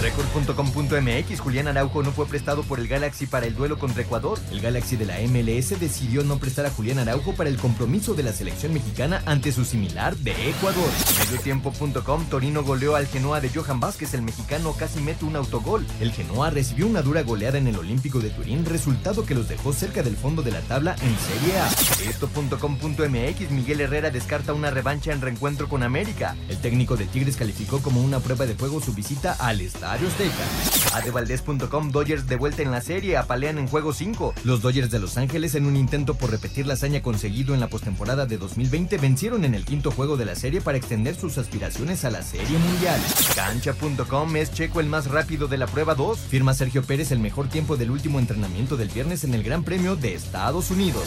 Record.com.mx Julián Araujo no fue prestado por el Galaxy para el duelo contra Ecuador. El Galaxy de la MLS decidió no prestar a Julián Araujo para el compromiso de la selección mexicana ante su similar de Ecuador. Mediotiempo.com Torino goleó al Genoa de Johan Vázquez. El mexicano casi mete un autogol. El Genoa recibió una dura goleada en el Olímpico de Turín, resultado que los dejó cerca del fondo de la tabla en Serie A. Esto.com.mx Miguel Herrera descarta una revancha en reencuentro con América. El técnico de Tigres calificó como una prueba de fuego su visita al Azteca. Adevaldez.com Dodgers de vuelta en la serie, apalean en juego 5. Los Dodgers de Los Ángeles, en un intento por repetir la hazaña conseguido en la postemporada de 2020, vencieron en el quinto juego de la serie para extender sus aspiraciones a la Serie Mundial. Cancha.com es Checo el más rápido de la prueba 2. Firma Sergio Pérez el mejor tiempo del último entrenamiento del viernes en el Gran Premio de Estados Unidos.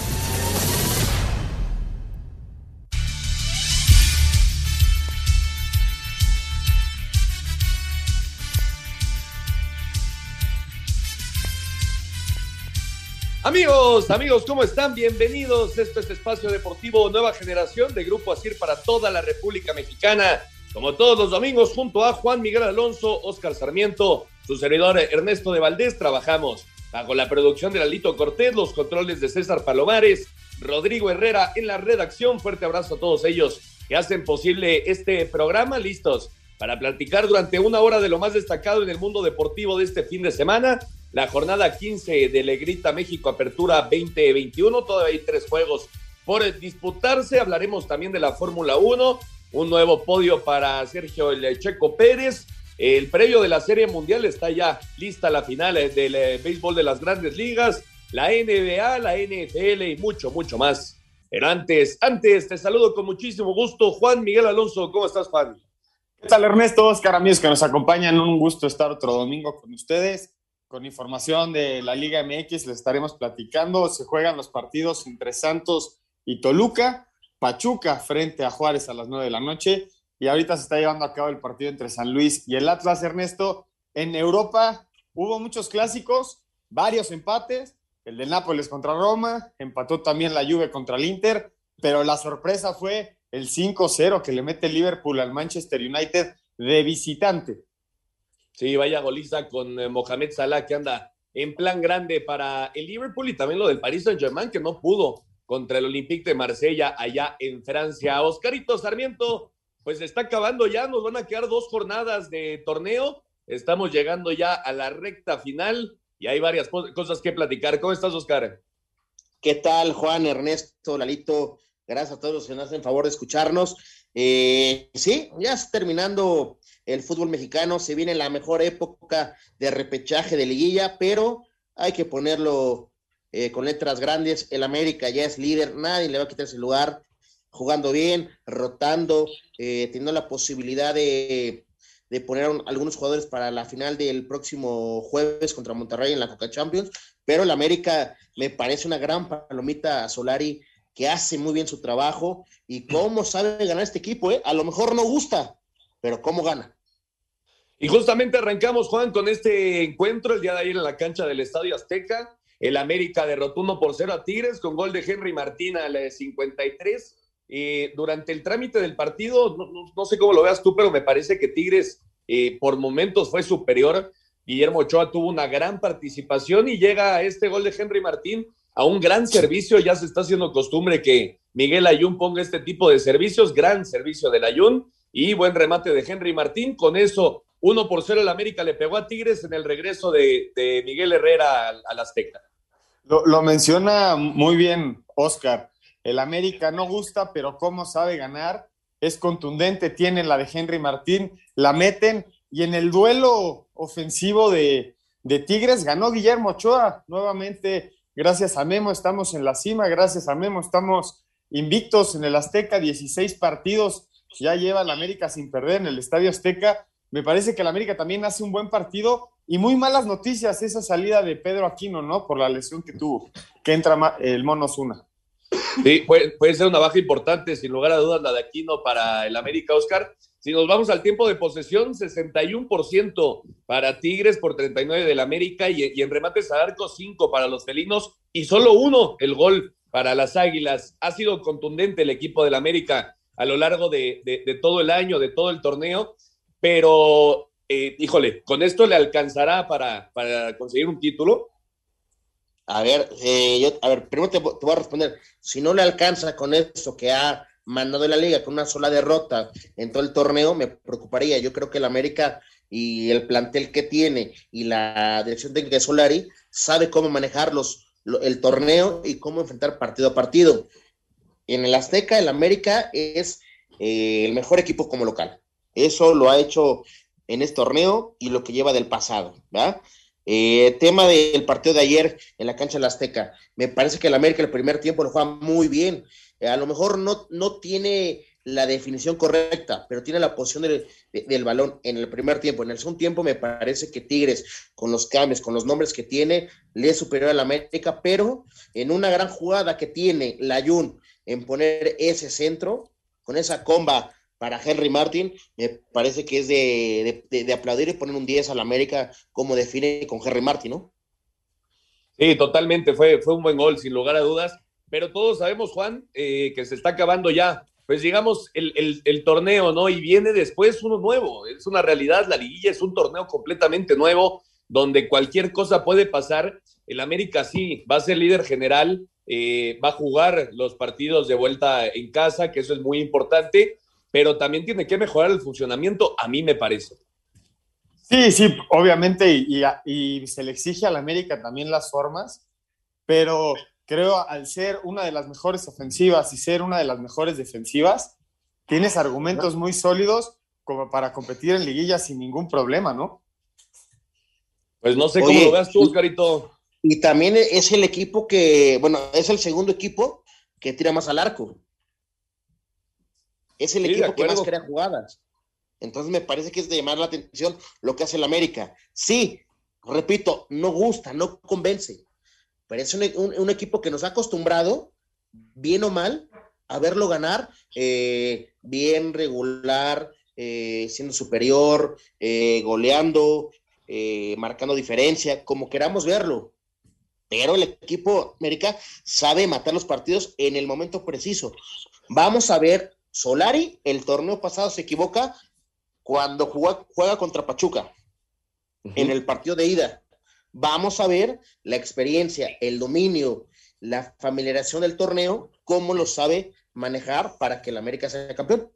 Amigos, amigos, ¿cómo están? Bienvenidos. Esto es Espacio Deportivo Nueva Generación de Grupo Asir para toda la República Mexicana. Como todos los domingos, junto a Juan Miguel Alonso, Oscar Sarmiento, su servidor Ernesto de Valdés, trabajamos bajo la producción de Lalito Cortés, los controles de César Palomares, Rodrigo Herrera en la redacción. Fuerte abrazo a todos ellos que hacen posible este programa. Listos para platicar durante una hora de lo más destacado en el mundo deportivo de este fin de semana la jornada 15 de Legrita México Apertura 2021. Todavía hay tres juegos por disputarse. Hablaremos también de la Fórmula 1, un nuevo podio para Sergio El Checo Pérez. El previo de la Serie Mundial está ya lista la final del eh, béisbol de las grandes ligas, la NBA, la NFL y mucho, mucho más. Pero antes, antes, te saludo con muchísimo gusto. Juan Miguel Alonso, ¿cómo estás, Juan? ¿Qué tal, Ernesto? Oscar, amigos que nos acompañan. Un gusto estar otro domingo con ustedes con información de la Liga MX, les estaremos platicando. Se juegan los partidos entre Santos y Toluca, Pachuca frente a Juárez a las 9 de la noche. Y ahorita se está llevando a cabo el partido entre San Luis y el Atlas Ernesto. En Europa hubo muchos clásicos, varios empates. El de Nápoles contra Roma, empató también la Juve contra el Inter, pero la sorpresa fue el 5-0 que le mete Liverpool al Manchester United de visitante. Sí, vaya goliza con eh, Mohamed Salah que anda en plan grande para el Liverpool y también lo del Paris Saint-Germain que no pudo contra el Olympique de Marsella allá en Francia. Oscarito Sarmiento, pues está acabando ya, nos van a quedar dos jornadas de torneo. Estamos llegando ya a la recta final y hay varias cosas que platicar. ¿Cómo estás, Oscar? ¿Qué tal, Juan, Ernesto, Lalito? Gracias a todos los que nos hacen favor de escucharnos. Eh, sí, ya terminando el fútbol mexicano, se viene la mejor época de repechaje de liguilla, pero hay que ponerlo eh, con letras grandes. El América ya es líder, nadie le va a quitar ese lugar, jugando bien, rotando, eh, teniendo la posibilidad de, poner algunos jugadores para la final del próximo jueves contra Monterrey en la Coca Champions, pero el América me parece una gran palomita Solari que hace muy bien su trabajo y cómo sabe ganar este equipo, ¿eh? A lo mejor no gusta, pero ¿cómo gana? Y justamente arrancamos, Juan, con este encuentro el día de ayer en la cancha del Estadio Azteca. El América derrotó 1 por 0 a Tigres con gol de Henry Martín a la 53. Eh, durante el trámite del partido, no, sé cómo lo veas tú, pero me parece que Tigres eh, por momentos fue superior. Guillermo Ochoa tuvo una gran participación y llega a este gol de Henry Martín a un gran servicio. Ya se está haciendo costumbre que Miguel Ayun ponga este tipo de servicios. Gran servicio del Ayun y buen remate de Henry Martín. Con eso, uno por cero el América le pegó a Tigres en el regreso de, Miguel Herrera al, Azteca. Lo, menciona muy bien Oscar. El América no gusta, pero cómo sabe ganar. Es contundente, tiene la de Henry Martín, la meten y en el duelo ofensivo de, de Tigres ganó Guillermo Ochoa. Nuevamente, gracias a Memo estamos en la cima, gracias a Memo estamos invictos en el Azteca, 16 partidos ya lleva la América sin perder en el Estadio Azteca. Me parece que la América también hace un buen partido y muy malas noticias esa salida de Pedro Aquino, ¿no? Por la lesión que tuvo, que entra el Mono Zuna. Sí, puede, ser una baja importante, sin lugar a dudas, la de Aquino para el América, Oscar. Si nos vamos al tiempo de posesión, 61% para Tigres por 39 del América y, y en remates a arco 5 para los felinos y solo uno el gol para las Águilas. Ha sido contundente el equipo del América a lo largo de, de, todo el año, de todo el torneo, pero eh, híjole, ¿con esto le alcanzará para, para conseguir un título? A ver, eh, yo, a ver, primero te, voy a responder. Si no le alcanza con eso que ha mandado la liga con una sola derrota en todo el torneo, me preocuparía. Yo creo que el América y el plantel que tiene y la dirección de Solari sabe cómo manejar los, el torneo y cómo enfrentar partido a partido. En el Azteca, el América es eh, el mejor equipo como local. Eso lo ha hecho en este torneo y lo que lleva del pasado, ¿verdad? Eh, tema del partido de ayer en la cancha de la Azteca. Me parece que el América el primer tiempo lo juega muy bien. Eh, a lo mejor no, no tiene la definición correcta, pero tiene la posición del, del, balón en el primer tiempo. En el segundo tiempo me parece que Tigres, con los cambios, con los nombres que tiene, le es superior al América, pero en una gran jugada que tiene la Jun en poner ese centro, con esa comba para Henry Martin, me parece que es de, de, aplaudir y poner un 10 al América como define con Henry Martin, ¿no? Sí, totalmente, fue, fue un buen gol, sin lugar a dudas, pero todos sabemos, Juan, eh, que se está acabando ya, pues digamos, el, el, el, torneo, ¿no? Y viene después uno nuevo, es una realidad, la liguilla es un torneo completamente nuevo, donde cualquier cosa puede pasar, el América sí, va a ser líder general, eh, va a jugar los partidos de vuelta en casa, que eso es muy importante, pero también tiene que mejorar el funcionamiento, a mí me parece. Sí, sí, obviamente, y, y, y se le exige a la América también las formas, pero creo al ser una de las mejores ofensivas y ser una de las mejores defensivas, tienes argumentos muy sólidos como para competir en liguilla sin ningún problema, ¿no? Pues no sé Oye, cómo lo veas tú, Oscarito. Y también es el equipo que, bueno, es el segundo equipo que tira más al arco. Es el sí, equipo que más crea jugadas. Entonces me parece que es de llamar la atención lo que hace el América. Sí, repito, no gusta, no convence, pero es un, un, un equipo que nos ha acostumbrado, bien o mal, a verlo ganar, eh, bien, regular, eh, siendo superior, eh, goleando, eh, marcando diferencia, como queramos verlo. Pero el equipo América sabe matar los partidos en el momento preciso. Vamos a ver Solari, el torneo pasado se equivoca cuando juega, juega contra Pachuca uh -huh. en el partido de ida. Vamos a ver la experiencia, el dominio, la familiarización del torneo, cómo lo sabe manejar para que el América sea campeón.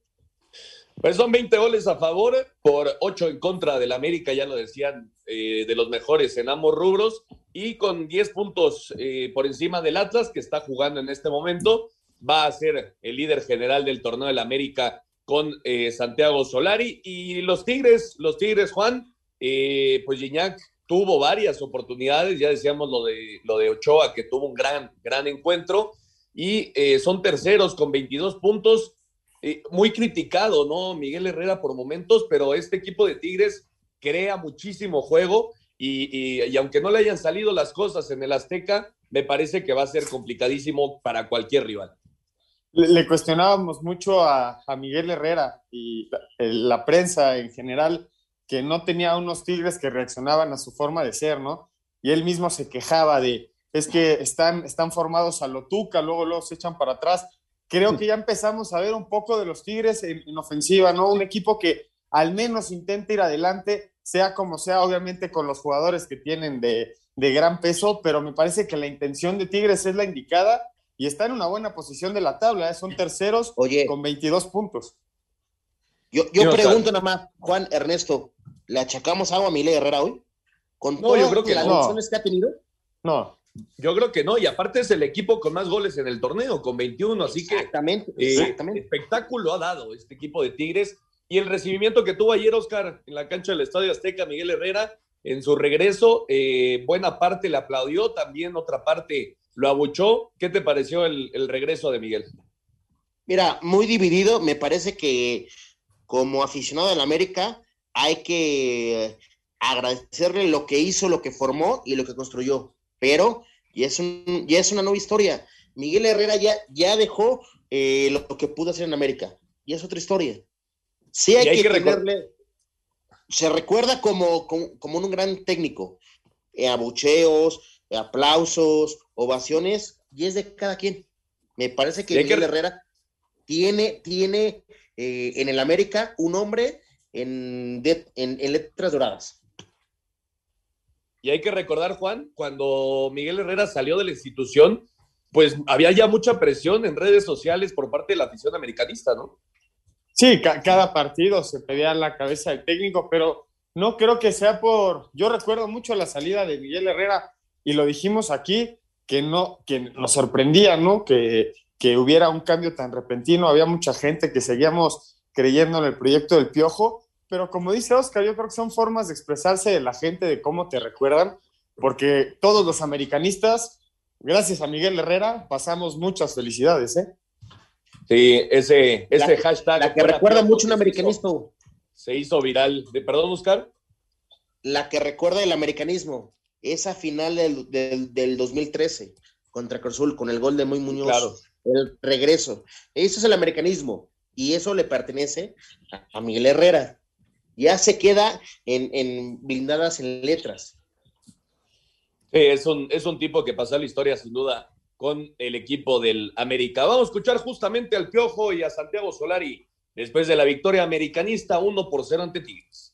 Pues son 20 goles a favor por 8 en contra del América, ya lo decían, eh, de los mejores en ambos rubros, y con 10 puntos eh, por encima del Atlas, que está jugando en este momento va a ser el líder general del torneo del América con eh, Santiago Solari. Y los Tigres, los Tigres, Juan, eh, pues Gignac tuvo varias oportunidades, ya decíamos lo de, lo de Ochoa, que tuvo un gran, gran encuentro, y son terceros con 22 puntos. Muy criticado, ¿no? Miguel Herrera por momentos, pero este equipo de Tigres crea muchísimo juego y, y, aunque no le hayan salido las cosas en el Azteca, me parece que va a ser complicadísimo para cualquier rival le cuestionábamos mucho a, a, Miguel Herrera y la, prensa en general que no tenía unos tigres que reaccionaban a su forma de ser, ¿no? Y él mismo se quejaba de, es que están, están formados a lo tuca, luego los echan para atrás. Creo que ya empezamos a ver un poco de los tigres en, en ofensiva, ¿no? Un equipo que al menos intenta ir adelante, sea como sea, obviamente con los jugadores que tienen de, de gran peso, pero me parece que la intención de Tigres es la indicada y está en una buena posición de la tabla, ¿eh? son terceros Oye, con 22 puntos. Yo, yo pregunto nada más, Juan Ernesto, ¿le achacamos algo a Miguel Herrera hoy? ¿Con no, yo creo que las no. opciones que ha tenido? No. Yo creo que no, y aparte es el equipo con más goles en el torneo, con 21, así exactamente, que eh, exactamente. espectáculo ha dado este equipo de Tigres. Y el recibimiento que tuvo ayer Oscar en la cancha del Estadio Azteca, Miguel Herrera, en su regreso, eh, buena parte le aplaudió, también otra parte lo abuchó. ¿Qué te pareció el, el, regreso de Miguel? Mira, muy dividido. Me parece que como aficionado del América hay que agradecerle lo que hizo, lo que formó y lo que construyó. Pero ya es, un, ya es una nueva historia. Miguel Herrera ya, ya dejó eh, lo que pudo hacer en América. Y es otra historia. Sí hay, que, tenerle. Se recuerda como, como, un gran técnico. Eh, abucheos, aplausos, ovaciones, y es de cada quien. Me parece que Miguel Herrera tiene, tiene eh, en el América un hombre en, en letras doradas. Y hay que recordar, Juan, cuando Miguel Herrera salió de la institución, pues había ya mucha presión en redes sociales por parte de la afición americanista, ¿no? Sí, cada partido se pedía la cabeza del técnico, pero no creo que sea por. Yo recuerdo mucho la salida de Miguel Herrera y lo dijimos aquí que no, que nos sorprendía, ¿no? Que, que hubiera un cambio tan repentino. Había mucha gente que seguíamos creyendo en el proyecto del Piojo pero como dice Oscar, yo creo que son formas de expresarse de la gente, de cómo te recuerdan, porque todos los americanistas, gracias a Miguel Herrera, pasamos muchas felicidades, ¿eh? Sí, ese, ese hashtag. La que recuerda mucho un americanista. Se hizo viral. De, ¿Perdón, Oscar? La que recuerda el americanismo, esa final del, del, 2013 contra Cruzul con el gol de Muy Muñoz. Claro. El regreso. Eso es el americanismo y eso le pertenece a Miguel Herrera ya se queda en, blindadas en letras. es un, es un tipo que pasa la historia sin duda con el equipo del América. Vamos a escuchar justamente al Piojo y a Santiago Solari después de la victoria americanista 1 por 0 ante Tigres.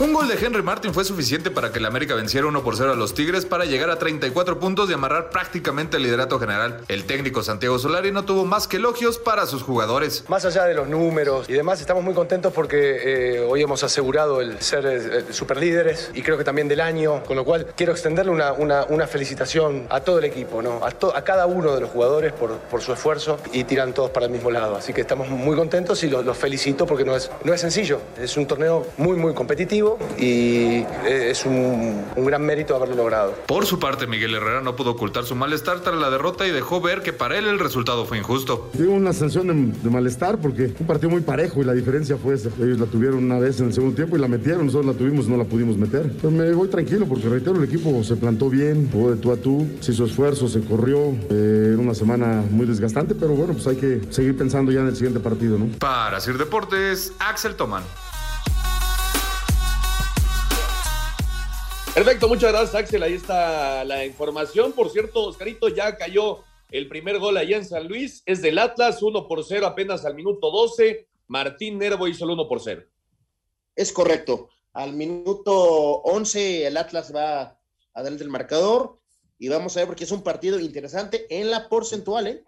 Un gol de Henry Martin fue suficiente para que el América venciera 1 por 0 a los Tigres para llegar a 34 puntos y amarrar prácticamente el liderato general. El técnico Santiago Solari no tuvo más que elogios para sus jugadores. Más allá de los números y demás, estamos muy contentos porque eh, hoy hemos asegurado el ser eh, superlíderes y creo que también del año, con lo cual quiero extenderle una, una, felicitación a todo el equipo, ¿no? a, a cada uno de los jugadores por, por, su esfuerzo y tiran todos para el mismo lado. Así que estamos muy contentos y los, los felicito porque no es, no es sencillo. Es un torneo muy, muy competitivo y es un, gran mérito haberlo logrado. Por su parte, Miguel Herrera no pudo ocultar su malestar tras la derrota y dejó ver que para él el resultado fue injusto. Tuve una sensación de, malestar porque un partido muy parejo y la diferencia fue esa. Ellos la tuvieron una vez en el segundo tiempo y la metieron, nosotros la tuvimos y no la pudimos meter. Pero me voy tranquilo porque reitero, el equipo se plantó bien, jugó de tú a tú, se hizo esfuerzo, se corrió. Eh, una semana muy desgastante, pero bueno, pues hay que seguir pensando ya en el siguiente partido, ¿no? Para Sir Deportes, Axel Toman. Perfecto, muchas gracias Axel, ahí está la información. Por cierto, Oscarito ya cayó el primer gol allá en San Luis, es del Atlas, 1 por 0 apenas al minuto 12. Martín Nervo hizo el 1 por 0. Es correcto. Al minuto 11 el Atlas va adelante el marcador y vamos a ver porque es un partido interesante en la porcentual, ¿eh?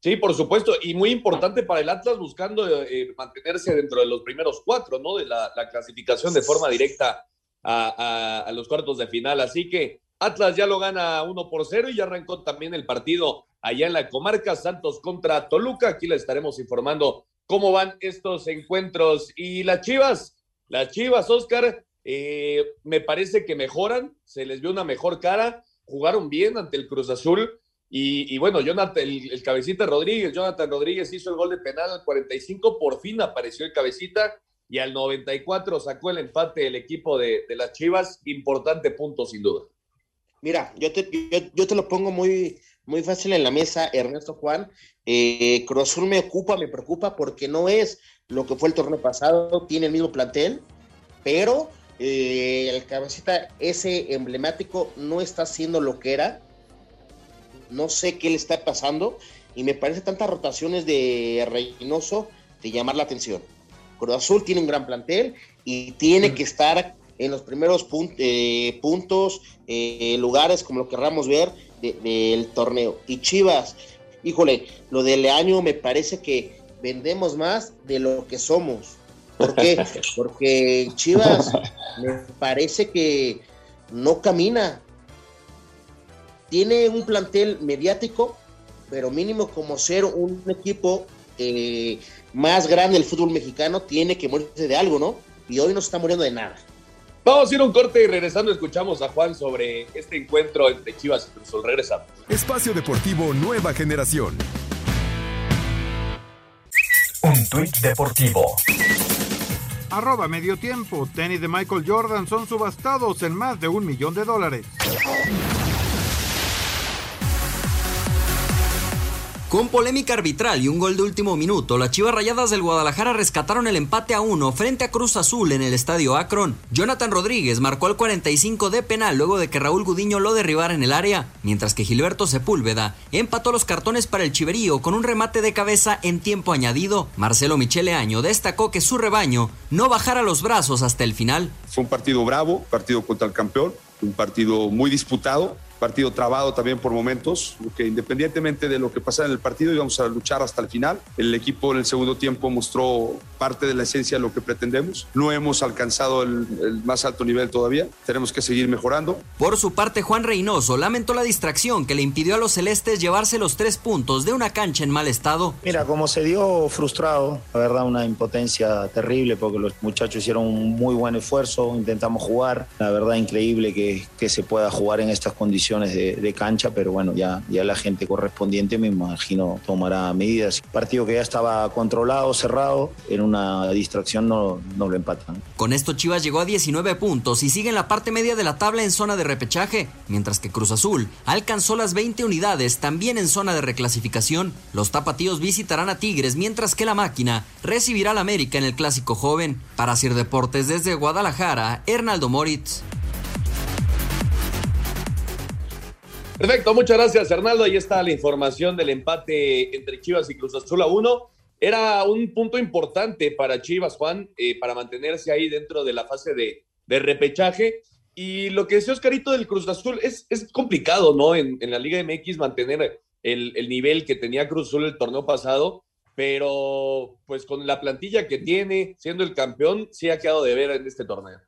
Sí, por supuesto, y muy importante para el Atlas buscando eh, mantenerse dentro de los primeros cuatro, ¿no? De la, la clasificación de forma directa a, los cuartos de final. Así que Atlas ya lo gana 1 por 0 y ya arrancó también el partido allá en la comarca Santos contra Toluca. Aquí les estaremos informando cómo van estos encuentros. Y las Chivas, las Chivas, Oscar, eh, me parece que mejoran, se les vio una mejor cara, jugaron bien ante el Cruz Azul. Y, bueno, Jonathan, el, el, cabecita Rodríguez, Jonathan Rodríguez hizo el gol de penal al 45, por fin apareció el cabecita y al 94 sacó el empate el equipo de, las Chivas. Importante punto, sin duda. Mira, yo te, yo, te lo pongo muy, muy fácil en la mesa, Ernesto Juan. Eh, me ocupa, me preocupa porque no es lo que fue el torneo pasado, tiene el mismo plantel, pero eh, el cabecita ese emblemático no está haciendo lo que era. No sé qué le está pasando y me parece tantas rotaciones de Reynoso de llamar la atención. Cruz Azul tiene un gran plantel y tiene que estar en los primeros eh, puntos, eh, lugares, como lo querramos ver, del torneo. Y Chivas, híjole, lo del año me parece que vendemos más de lo que somos. ¿Por qué? Porque Chivas me parece que no camina. Tiene un plantel mediático, pero mínimo como ser un equipo eh, más grande del fútbol mexicano tiene que morirse de algo, ¿no? Y hoy no se está muriendo de nada. Vamos a ir a un corte y regresando escuchamos a Juan sobre este encuentro entre Chivas y Cruzul. Regresamos. Espacio Deportivo Nueva Generación. Un tuit deportivo. Arroba medio tiempo. Tenis de Michael Jordan son subastados en más de un millón de dólares. Con polémica arbitral y un gol de último minuto, las Chivas Rayadas del Guadalajara rescataron el empate a uno frente a Cruz Azul en el estadio Akron. Jonathan Rodríguez marcó el 45 de penal luego de que Raúl Gudiño lo derribara en el área, mientras que Gilberto Sepúlveda empató los cartones para el Chiverío con un remate de cabeza en tiempo añadido. Marcelo Michele Año destacó que su rebaño no bajara los brazos hasta el final. Fue un partido bravo, partido contra el campeón, un partido muy disputado partido trabado también por momentos, que independientemente de lo que pasara en el partido íbamos a luchar hasta el final. El equipo en el segundo tiempo mostró parte de la esencia de lo que pretendemos. No hemos alcanzado el, el más alto nivel todavía, tenemos que seguir mejorando. Por su parte, Juan Reynoso lamentó la distracción que le impidió a los celestes llevarse los tres puntos de una cancha en mal estado. Mira, como se dio frustrado, la verdad una impotencia terrible porque los muchachos hicieron un muy buen esfuerzo, intentamos jugar, la verdad increíble que, que se pueda jugar en estas condiciones de, cancha, pero bueno, ya, ya la gente correspondiente me imagino tomará medidas. Partido que ya estaba controlado, cerrado, en una distracción no, no lo empatan. Con esto Chivas llegó a 19 puntos y sigue en la parte media de la tabla en zona de repechaje, mientras que Cruz Azul alcanzó las 20 unidades también en zona de reclasificación. Los tapatíos visitarán a Tigres, mientras que la máquina recibirá al América en el clásico joven. Para hacer deportes desde Guadalajara, Hernaldo Moritz. Perfecto, muchas gracias, Hernaldo. Ahí está la información del empate entre Chivas y Cruz Azul a uno. Era un punto importante para Chivas, Juan, eh, para mantenerse ahí dentro de la fase de, repechaje. Y lo que decía Oscarito del Cruz Azul es, complicado, ¿no? En, la Liga MX mantener el, el, nivel que tenía Cruz Azul el torneo pasado, pero pues con la plantilla que tiene, siendo el campeón, sí ha quedado de ver en este torneo.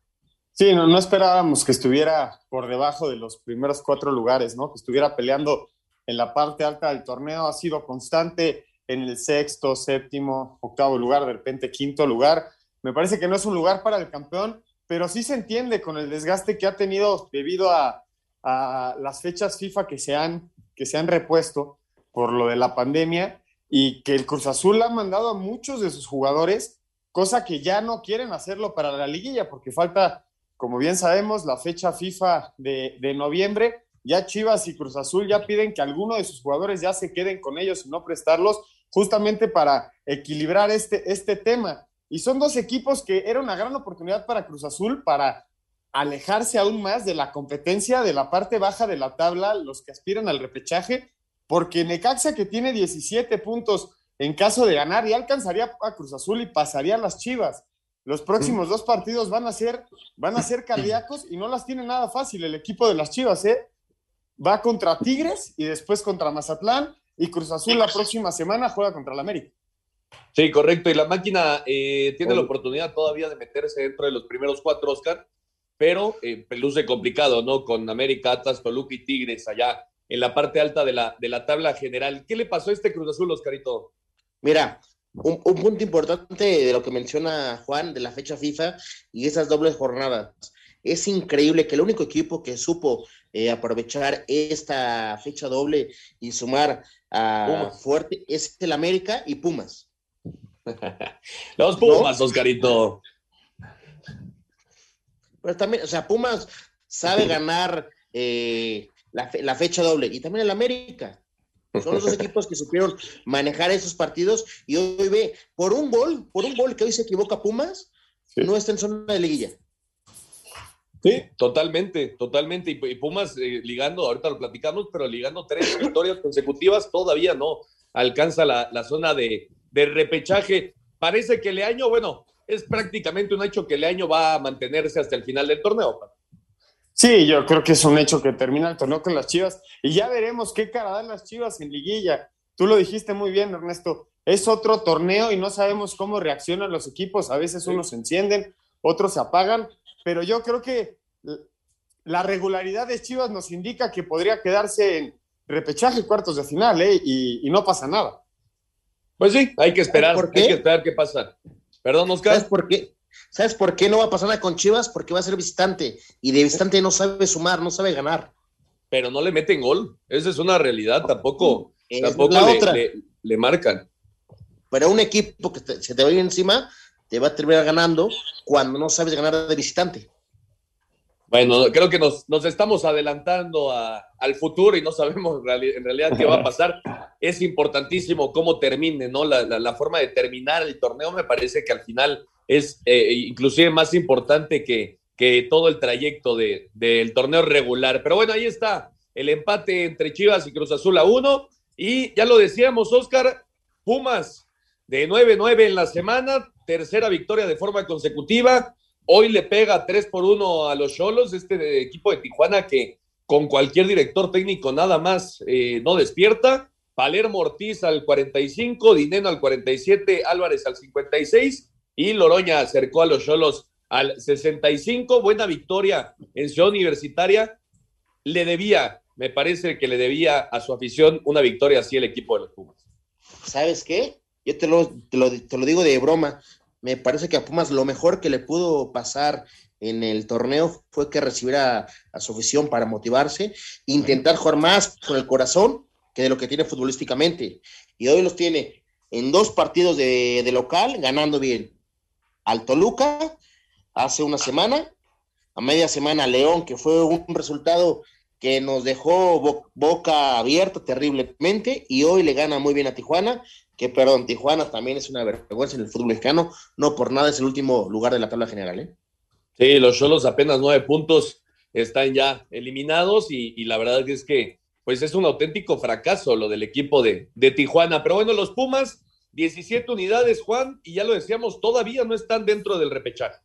Sí, no, no esperábamos que estuviera por debajo de los primeros cuatro lugares, ¿no? Que estuviera peleando en la parte alta del torneo. Ha sido constante en el sexto, séptimo, octavo lugar, de repente quinto lugar. Me parece que no es un lugar para el campeón, pero sí se entiende con el desgaste que ha tenido debido a, las fechas FIFA que se, han, que se han repuesto por lo de la pandemia y que el Cruz Azul ha mandado a muchos de sus jugadores, cosa que ya no quieren hacerlo para la liguilla porque falta como bien sabemos, la fecha FIFA de, noviembre, ya Chivas y Cruz Azul ya piden que alguno de sus jugadores ya se queden con ellos y no prestarlos, justamente para equilibrar este, este tema. Y son dos equipos que era una gran oportunidad para Cruz Azul para alejarse aún más de la competencia de la parte baja de la tabla, los que aspiran al repechaje, porque Necaxa que tiene 17 puntos en caso de ganar ya alcanzaría a Cruz Azul y pasaría a las Chivas. Los próximos dos partidos van a ser, van a ser cardíacos y no las tiene nada fácil el equipo de las Chivas, ¿eh? Va contra Tigres y después contra Mazatlán y Cruz Azul la próxima semana juega contra el América. Sí, correcto. Y la máquina eh, tiene la oportunidad todavía de meterse dentro de los primeros cuatro, Oscar, pero eh, luce complicado, ¿no? Con América, Atlas, Toluca y Tigres allá en la parte alta de la, de la tabla general. ¿Qué le pasó a este Cruz Azul, Oscarito? Mira, un, punto importante de lo que menciona Juan de la fecha FIFA y esas dobles jornadas. Es increíble que el único equipo que supo eh, aprovechar esta fecha doble y sumar a fuerte es el América y Pumas. Los Pumas, Oscarito. Pero también, o sea, Pumas sabe ganar eh, la, la, fecha doble y también el América. Son los dos equipos que supieron manejar esos partidos y hoy ve, por un gol, por un gol que hoy se equivoca Pumas, no está en zona de liguilla. Sí, totalmente, totalmente. Y, Pumas eh, ligando, ahorita lo platicamos, pero ligando tres victorias consecutivas, todavía no alcanza la, zona de, de, repechaje. Parece que Leaño, bueno, es prácticamente un hecho que Leaño va a mantenerse hasta el final del torneo. Sí, yo creo que es un hecho que termina el torneo con las Chivas y ya veremos qué cara dan las Chivas en liguilla. Tú lo dijiste muy bien, Ernesto. Es otro torneo y no sabemos cómo reaccionan los equipos. A veces unos se encienden, otros se apagan, pero yo creo que la regularidad de Chivas nos indica que podría quedarse en repechaje cuartos de final, ¿eh? y, no pasa nada. Pues sí, hay que esperar, hay que esperar qué pasa. Perdón, Oscar. ¿Sabes por qué? ¿Sabes por qué no va a pasar nada con Chivas? Porque va a ser visitante y de visitante no sabe sumar, no sabe ganar. Pero no le meten gol, esa es una realidad, tampoco, tampoco le, marcan. Pero un equipo que se te va a ir encima te va a terminar ganando cuando no sabes ganar de visitante. Bueno, creo que nos, nos estamos adelantando al futuro y no sabemos en realidad qué va a pasar. Es importantísimo cómo termine, ¿no? La, forma de terminar el torneo me parece que al final es eh, inclusive más importante que, que todo el trayecto de, del torneo regular. Pero bueno, ahí está el empate entre Chivas y Cruz Azul a uno. Y ya lo decíamos, Oscar, Pumas de 9-9 en la semana, tercera victoria de forma consecutiva Hoy le pega 3 por 1 a los Cholos, este equipo de Tijuana que con cualquier director técnico nada más eh, no despierta. Palermo Ortiz al 45, Dineno al 47, Álvarez al 56 y Loroña acercó a los Cholos al 65. Buena victoria en Ciudad Universitaria. Le debía, me parece que le debía a su afición una victoria así el equipo de los Pumas. ¿Sabes qué? Yo te lo, te lo, te lo digo de broma me parece que a Pumas lo mejor que le pudo pasar en el torneo fue que recibiera a su afición para motivarse, intentar jugar más con el corazón que de lo que tiene futbolísticamente. Y hoy los tiene en dos partidos de, local ganando bien. Al Toluca hace una semana, a media semana León, que fue un resultado que nos dejó boca abierta terriblemente y hoy le gana muy bien a Tijuana que perdón, Tijuana también es una vergüenza en el fútbol mexicano, no por nada es el último lugar de la tabla general, ¿eh? Sí, los Cholos apenas nueve puntos están ya eliminados y, la verdad es que pues es un auténtico fracaso lo del equipo de, de Tijuana. Pero bueno, los Pumas, 17 unidades, Juan, y ya lo decíamos, todavía no están dentro del repechaje.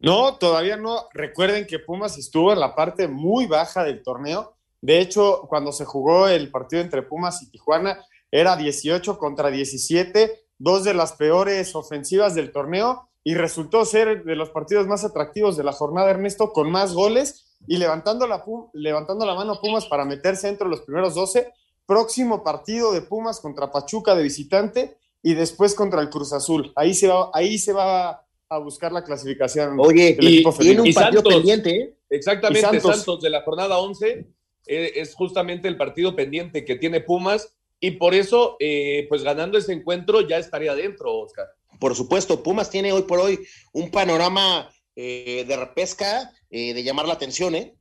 No, todavía no. Recuerden que Pumas estuvo en la parte muy baja del torneo. De hecho, cuando se jugó el partido entre Pumas y Tijuana, era 18 contra 17, dos de las peores ofensivas del torneo y resultó ser de los partidos más atractivos de la jornada, Ernesto, con más goles y levantando la, levantando la mano Pumas para meterse entre los primeros 12. Próximo partido de Pumas contra Pachuca de visitante y después contra el Cruz Azul. Ahí se va, ahí se va a buscar la clasificación. Oye, y, tiene un partido pendiente. ¿eh? Exactamente, Santos. de la jornada 11 eh, es justamente el partido pendiente que tiene Pumas y por eso, eh, pues ganando ese encuentro ya estaría dentro, Oscar. Por supuesto, Pumas tiene hoy por hoy un panorama eh, de repesca eh, de llamar la atención, ¿eh?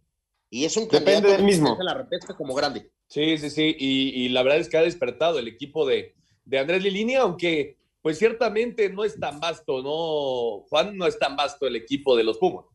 Y es un Depende del mismo. la repesca como grande. Sí, sí, sí. Y, la verdad es que ha despertado el equipo de, de Andrés Lilini, aunque pues ciertamente no es tan vasto, ¿no? Juan, no es tan vasto el equipo de los Pumas.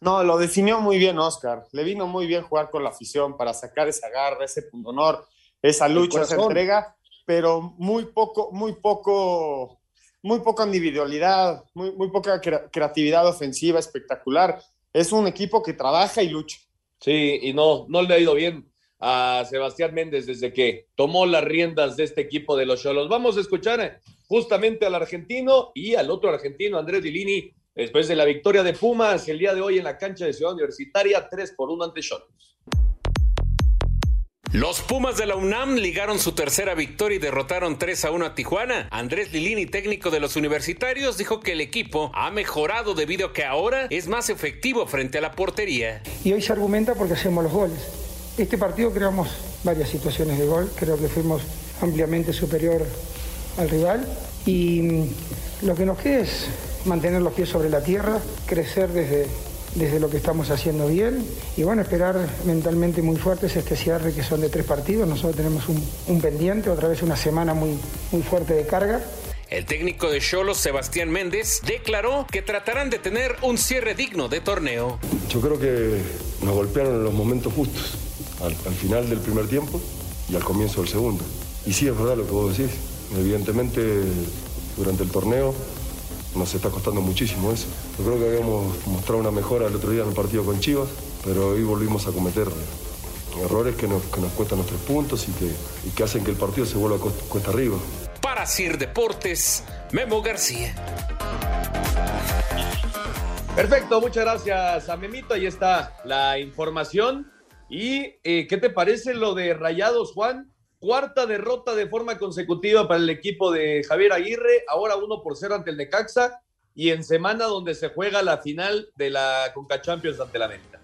No, lo definió muy bien Oscar. Le vino muy bien jugar con la afición para sacar esa garra, ese punto honor esa lucha, esa entrega, pero muy poco, muy poco, muy poca individualidad, muy, muy poca creatividad ofensiva espectacular. Es un equipo que trabaja y lucha. Sí, y no, no le ha ido bien a Sebastián Méndez desde que tomó las riendas de este equipo de los Cholos. Vamos a escuchar justamente al argentino y al otro argentino, Andrés Dilini, después de la victoria de Pumas el día de hoy en la cancha de Ciudad Universitaria, 3 por 1 ante Cholos. Los Pumas de la UNAM ligaron su tercera victoria y derrotaron 3 a 1 a Tijuana. Andrés Lilini, técnico de los universitarios, dijo que el equipo ha mejorado debido a que ahora es más efectivo frente a la portería. Y hoy se argumenta porque hacemos los goles. Este partido creamos varias situaciones de gol, creo que fuimos ampliamente superior al rival y mm, lo que nos queda es mantener los pies sobre la tierra, crecer desde desde lo que estamos haciendo bien y bueno, esperar mentalmente muy fuertes este cierre que son de tres partidos. Nosotros tenemos un, pendiente, otra vez una semana muy, muy fuerte de carga. El técnico de Cholos, Sebastián Méndez, declaró que tratarán de tener un cierre digno de torneo. Yo creo que nos golpearon en los momentos justos, al, al final del primer tiempo y al comienzo del segundo. Y sí, es verdad lo que vos decís. Evidentemente, durante el torneo nos está costando muchísimo eso. Yo creo que habíamos mostrado una mejora el otro día en el partido con Chivas, pero hoy volvimos a cometer errores que nos, que nos cuestan nuestros puntos y que, y que hacen que el partido se vuelva cuesta arriba. Para Sir Deportes, Memo García. Perfecto, muchas gracias a Memito. Ahí está la información. ¿Y eh, qué te parece lo de Rayados, Juan? Cuarta derrota de forma consecutiva para el equipo de Javier Aguirre, ahora 1 por 0 ante el Necaxa y en semana donde se juega la final de la Conca Champions ante la América.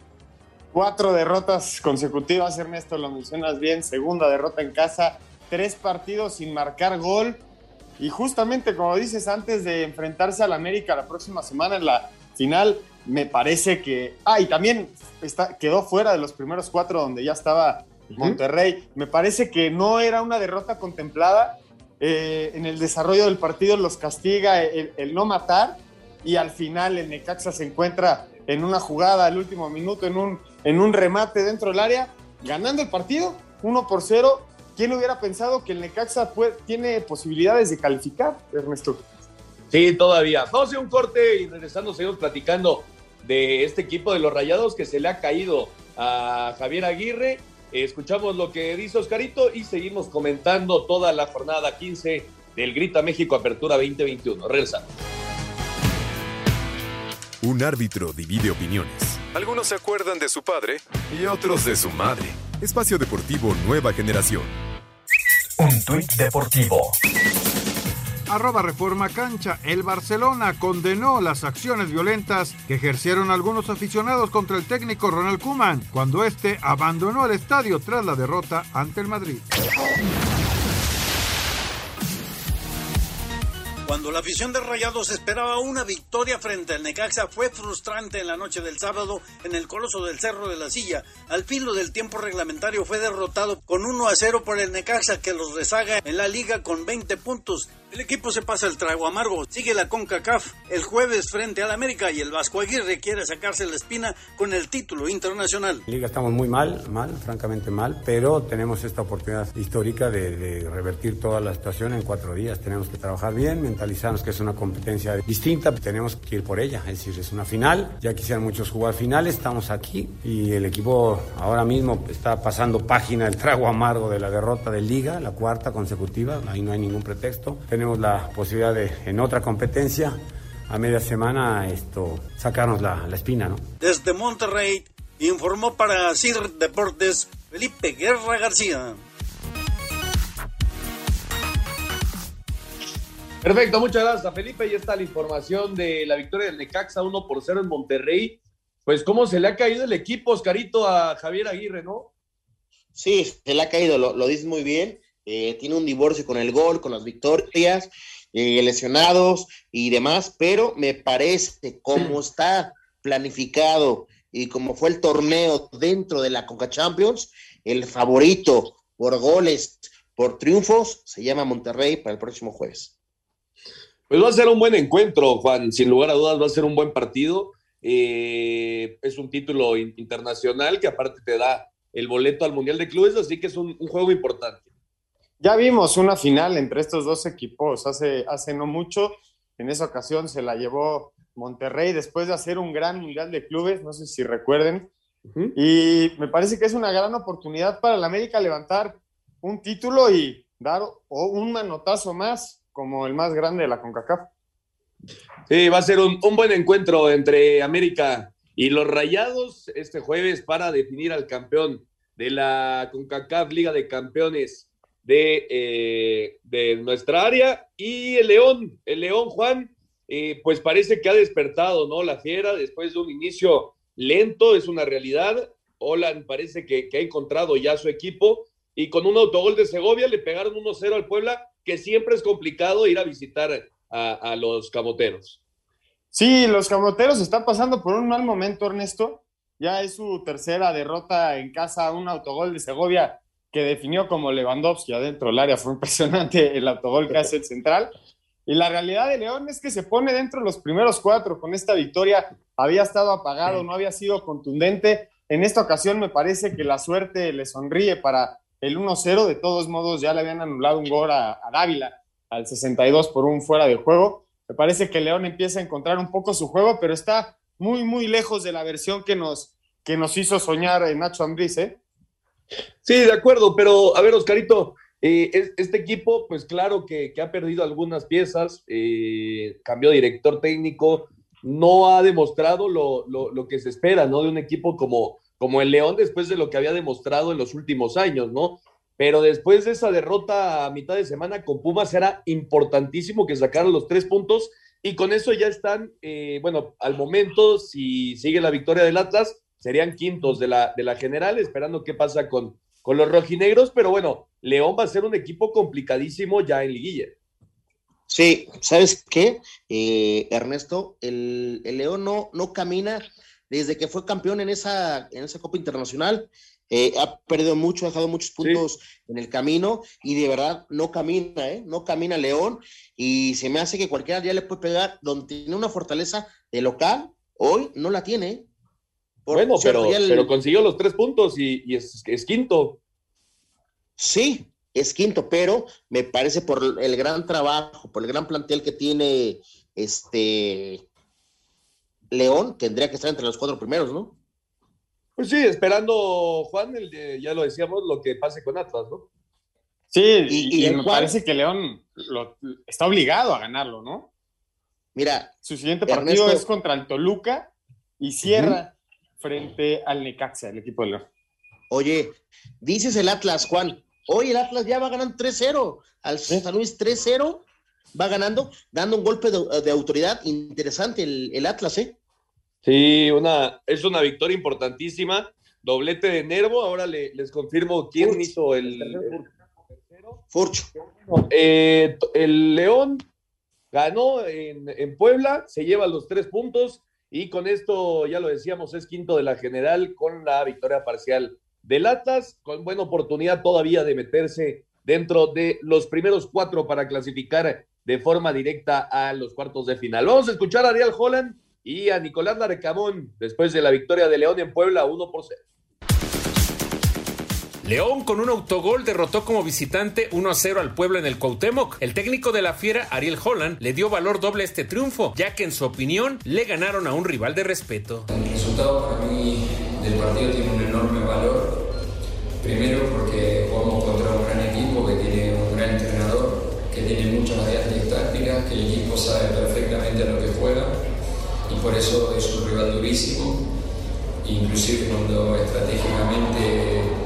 Cuatro derrotas consecutivas, Ernesto, lo mencionas bien, segunda derrota en casa, tres partidos sin marcar gol y justamente como dices, antes de enfrentarse al América la próxima semana en la final, me parece que. Ah, y también está, quedó fuera de los primeros cuatro donde ya estaba Monterrey. Me parece que no era una derrota contemplada. Eh, en el desarrollo del partido los castiga el, no matar y al final el Necaxa se encuentra en una jugada al último minuto, en un, en un remate dentro del área, ganando el partido 1 por 0. ¿Quién hubiera pensado que el Necaxa tiene posibilidades de calificar, Ernesto? Sí, todavía. Vamos a un corte y regresando seguimos platicando de este equipo de los Rayados que se le ha caído a Javier Aguirre. Escuchamos lo que dice Oscarito y seguimos comentando toda la jornada 15 del Grita México Apertura 2021. Regresamos. Un árbitro divide opiniones. Algunos se acuerdan de su padre y otros de su madre. Espacio Deportivo Nueva Generación. Un tuit deportivo arroba Reforma Cancha, el Barcelona condenó las acciones violentas que ejercieron algunos aficionados contra el técnico Ronald Kuman cuando este abandonó el estadio tras la derrota ante el Madrid. Cuando la afición de Rayados esperaba una victoria frente al Necaxa, fue frustrante en la noche del sábado en el Coloso del Cerro de la Silla. Al filo del tiempo reglamentario fue derrotado con 1 a 0 por el Necaxa, que los rezaga en la liga con 20 puntos. El equipo se pasa el trago amargo, sigue la CONCACAF. El jueves frente al América y el Vasco Aguirre quiere sacarse la espina con el título internacional. Liga estamos muy mal, mal, francamente mal, pero tenemos esta oportunidad histórica de, revertir toda la situación en cuatro días. Tenemos que trabajar bien, mentalizarnos que es una competencia distinta, tenemos que ir por ella, es decir, es una final, ya quisieran muchos jugar finales, estamos aquí y el equipo ahora mismo está pasando página el trago amargo de la derrota de Liga, la cuarta consecutiva, ahí no hay ningún pretexto la posibilidad de, en otra competencia, a media semana, esto, sacarnos la, la espina, ¿no? Desde Monterrey, informó para CIR Deportes Felipe Guerra García. Perfecto, muchas gracias Felipe. Y está la información de la victoria del Necaxa 1 por 0 en Monterrey. Pues cómo se le ha caído el equipo, Oscarito, a Javier Aguirre, ¿no? Sí, se le ha caído, lo, lo dices muy bien. Eh, tiene un divorcio con el gol, con las victorias, eh, lesionados y demás, pero me parece como está planificado y como fue el torneo dentro de la Coca Champions, el favorito por goles, por triunfos, se llama Monterrey para el próximo jueves. Pues va a ser un buen encuentro, Juan, sin lugar a dudas va a ser un buen partido. Eh, es un título internacional que aparte te da el boleto al Mundial de Clubes, así que es un juego importante. Ya vimos una final entre estos dos equipos hace, hace no mucho. En esa ocasión se la llevó Monterrey después de hacer un gran mundial de clubes, no sé si recuerden. Y me parece que es una gran oportunidad para el América levantar un título y dar un manotazo más como el más grande de la CONCACAF. Sí, va a ser un, un buen encuentro entre América y los Rayados este jueves para definir al campeón de la CONCACAF Liga de Campeones de, eh, de nuestra área. Y el León, el León Juan, eh, pues parece que ha despertado, ¿no? La fiera después de un inicio lento, es una realidad. Holland parece que, ha encontrado ya su equipo y con un autogol de Segovia le pegaron 1-0 al Puebla, que siempre es complicado ir a visitar a, a los camoteros. Sí, los camoteros están pasando por un mal momento, Ernesto. Ya es su tercera derrota en casa, un autogol de Segovia que definió como Lewandowski adentro del área. Fue impresionante el autogol que hace el central. Y la realidad de León es que se pone dentro de los primeros cuatro con esta victoria. Había estado apagado, no había sido contundente. En esta ocasión me parece que la suerte le sonríe para el 1-0. De todos modos, ya le habían anulado un gol a, Dávila al 62 por un fuera de juego. Me parece que León empieza a encontrar un poco su juego, pero está muy, muy lejos de la versión que nos, que nos hizo soñar Nacho Ambriz, ¿eh? Sí, de acuerdo, pero a ver, Oscarito, eh, este equipo, pues claro que, ha perdido algunas piezas, eh, cambió de director técnico, no ha demostrado lo, que se espera, ¿no? De un equipo como, como el León después de lo que había demostrado en los últimos años, ¿no? Pero después de esa derrota a mitad de semana con Pumas era importantísimo que sacaran los tres puntos y con eso ya están, eh, bueno, al momento, si sigue la victoria del Atlas, serían quintos de la, de la general, esperando qué pasa con, con los rojinegros, pero bueno, León va a ser un equipo complicadísimo ya en liguilla. Sí, ¿sabes qué? Eh, Ernesto, el, León no, no camina desde que fue campeón en esa, en esa Copa Internacional. Eh, ha perdido mucho, ha dejado muchos puntos en el camino y de verdad no camina, ¿eh? No camina León y se me hace que cualquiera ya le puede pegar donde tiene una fortaleza de local, hoy no la tiene. Bueno, pero, pero consiguió los tres puntos y, es, es, quinto. Sí, es quinto, pero me parece por el gran trabajo, por el gran plantel que tiene este León, tendría que estar entre los cuatro primeros, ¿no? Pues sí, esperando, Juan, el ya lo decíamos, lo que pase con Atlas, ¿no? Sí, y, me parece que León está obligado a ganarlo, ¿no? Mira, su siguiente partido es contra el Toluca y cierra frente al Necaxa, el equipo de León. Oye, dices el Atlas, Juan. Hoy el Atlas ya va ganando 3-0. Al San Luis 3-0 va ganando, dando un golpe de, autoridad interesante el, el Atlas, ¿eh? Sí, una, es una victoria importantísima. Doblete de Nervo. Ahora les confirmo quién hizo el. Furcho. Eh, el León ganó en, Puebla, se lleva los tres puntos y con esto, ya lo decíamos, es quinto de la general con la victoria parcial del Atlas, con buena oportunidad todavía de meterse dentro de los primeros cuatro para clasificar de forma directa a los cuartos de final. Vamos a escuchar a Ariel Holland y a Nicolás Larecamón después de la victoria de León en Puebla 1 por 0. León con un autogol derrotó como visitante 1 a 0 al pueblo en el Cuauhtémoc. El técnico de la Fiera, Ariel Holland, le dio valor doble a este triunfo, ya que en su opinión le ganaron a un rival de respeto. El resultado para mí del partido tiene un enorme valor. Primero porque jugamos contra un gran equipo que tiene un gran entrenador, que tiene muchas variantes tácticas, que el equipo sabe perfectamente a lo que juega y por eso es un rival durísimo. Inclusive cuando estratégicamente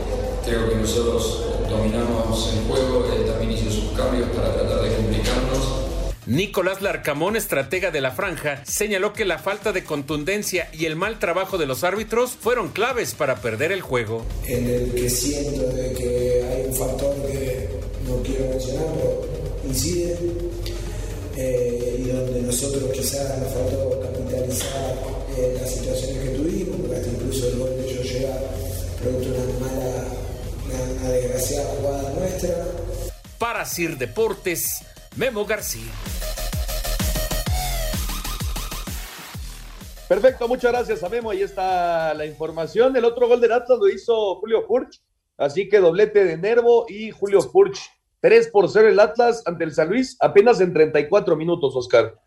creo que nosotros dominamos el juego, él también hizo sus cambios para tratar de complicarnos. Nicolás Larcamón, estratega de la franja, señaló que la falta de contundencia y el mal trabajo de los árbitros fueron claves para perder el juego. En el que siento de que hay un factor que no quiero mencionar, pero incide, eh, y donde nosotros quizás nos faltó capitalizar eh, las situaciones que tuvimos, porque hasta incluso el gol de ellos llega producto de una mala, una, desgraciada jugada nuestra. Para Sir Deportes, Memo García. Perfecto, muchas gracias a Memo. Ahí está la información. El otro gol del Atlas lo hizo Julio Furch. Así que doblete de Nervo y Julio Furch 3 por 0 el Atlas ante el San Luis, apenas en 34 minutos, Oscar.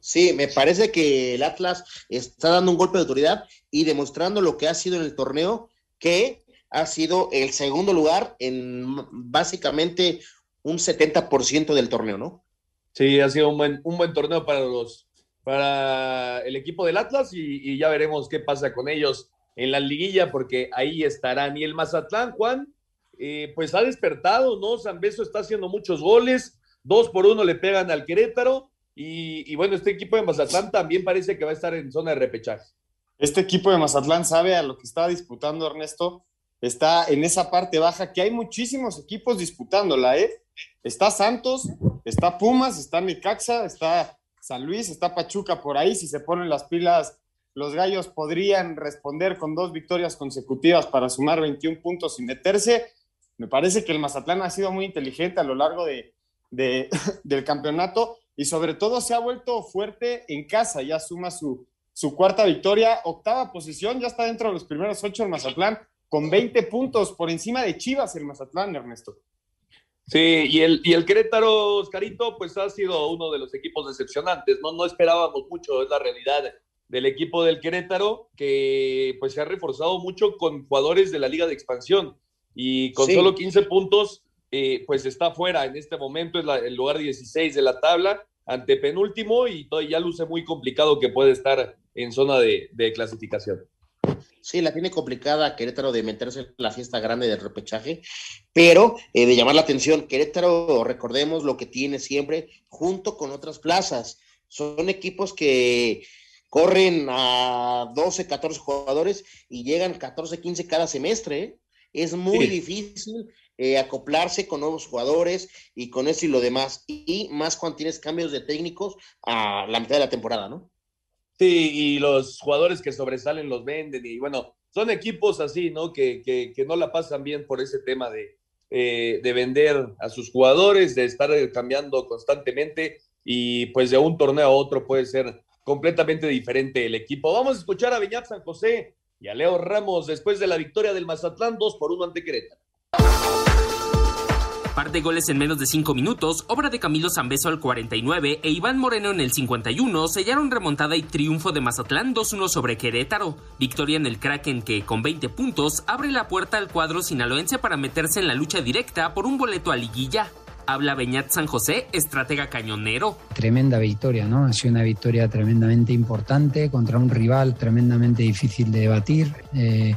Sí, me parece que el Atlas está dando un golpe de autoridad y demostrando lo que ha sido en el torneo, que ha sido el segundo lugar en básicamente un 70% del torneo, ¿no? Sí, ha sido un buen, un buen torneo para los para el equipo del Atlas y, y ya veremos qué pasa con ellos en la liguilla, porque ahí estarán. Y el Mazatlán, Juan, eh, pues ha despertado, ¿no? San Beso está haciendo muchos goles, dos por uno le pegan al Querétaro, y, bueno, este equipo de Mazatlán también parece que va a estar en zona de repechaje. Este equipo de Mazatlán sabe a lo que está disputando Ernesto, está en esa parte baja que hay muchísimos equipos disputándola, ¿eh? Está Santos, está Pumas, está Necaxa, está San Luis, está Pachuca por ahí, si se ponen las pilas los gallos podrían responder con dos victorias consecutivas para sumar 21 puntos y meterse. Me parece que el Mazatlán ha sido muy inteligente a lo largo de, del campeonato y sobre todo se ha vuelto fuerte en casa, ya suma su, su cuarta victoria, octava posición, ya está dentro de los primeros ocho el Mazatlán, con 20 puntos por encima de Chivas el Mazatlán, Ernesto. Sí, y el, y el Querétaro, Oscarito, pues ha sido uno de los equipos decepcionantes, ¿no? No esperábamos mucho, es la realidad del equipo del Querétaro, que pues se ha reforzado mucho con jugadores de la Liga de Expansión y con solo 15 puntos, eh, pues está fuera en este momento, es el lugar 16 de la tabla, ante penúltimo y todo, ya luce muy complicado que puede estar en zona de, clasificación. Sí, la tiene complicada Querétaro de meterse en la fiesta grande del repechaje, pero eh, de llamar la atención, Querétaro, recordemos lo que tiene siempre junto con otras plazas. Son equipos que corren a 12, 14 jugadores y llegan 14, 15 cada semestre. ¿eh? Es muy difícil eh, acoplarse con nuevos jugadores y con eso y lo demás. Y más cuando tienes cambios de técnicos a la mitad de la temporada, ¿no? Sí, y los jugadores que sobresalen los venden y bueno, son equipos así, ¿no? Que, que, que no la pasan bien por ese tema de, eh, de vender a sus jugadores, de estar cambiando constantemente y pues de un torneo a otro puede ser completamente diferente el equipo. Vamos a escuchar a Viñat San José y a Leo Ramos después de la victoria del Mazatlán 2 por 1 ante Querétaro. Par de goles en menos de 5 minutos, obra de Camilo Zambeso al 49 e Iván Moreno en el 51 sellaron remontada y triunfo de Mazatlán 2-1 sobre Querétaro. Victoria en el Kraken que, con 20 puntos, abre la puerta al cuadro sinaloense para meterse en la lucha directa por un boleto a liguilla. Habla Beñat San José, estratega cañonero. Tremenda victoria, ¿no? Ha sido una victoria tremendamente importante contra un rival tremendamente difícil de batir. Eh,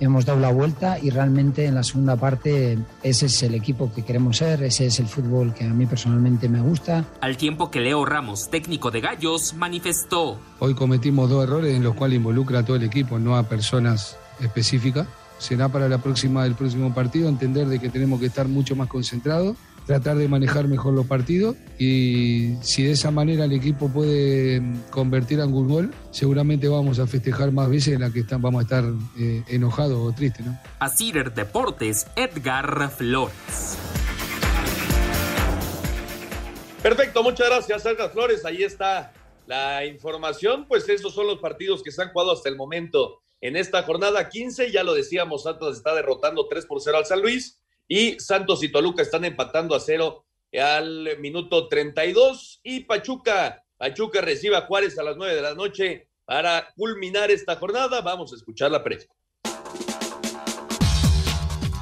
hemos dado la vuelta y realmente en la segunda parte ese es el equipo que queremos ser, ese es el fútbol que a mí personalmente me gusta. Al tiempo que Leo Ramos, técnico de Gallos, manifestó. Hoy cometimos dos errores en los cuales involucra a todo el equipo, no a personas específicas. Será para la próxima, el próximo partido entender de que tenemos que estar mucho más concentrados tratar de manejar mejor los partidos y si de esa manera el equipo puede convertir en un gol, seguramente vamos a festejar más veces en la que vamos a estar eh, enojados o tristes. ¿no? A Cider Deportes, Edgar Flores. Perfecto, muchas gracias, Edgar Flores. Ahí está la información. Pues esos son los partidos que se han jugado hasta el momento en esta jornada 15. Ya lo decíamos, Santos está derrotando 3 por 0 al San Luis y Santos y Toluca están empatando a cero al minuto 32 y Pachuca, Pachuca recibe a Juárez a las 9 de la noche para culminar esta jornada. Vamos a escuchar la previa.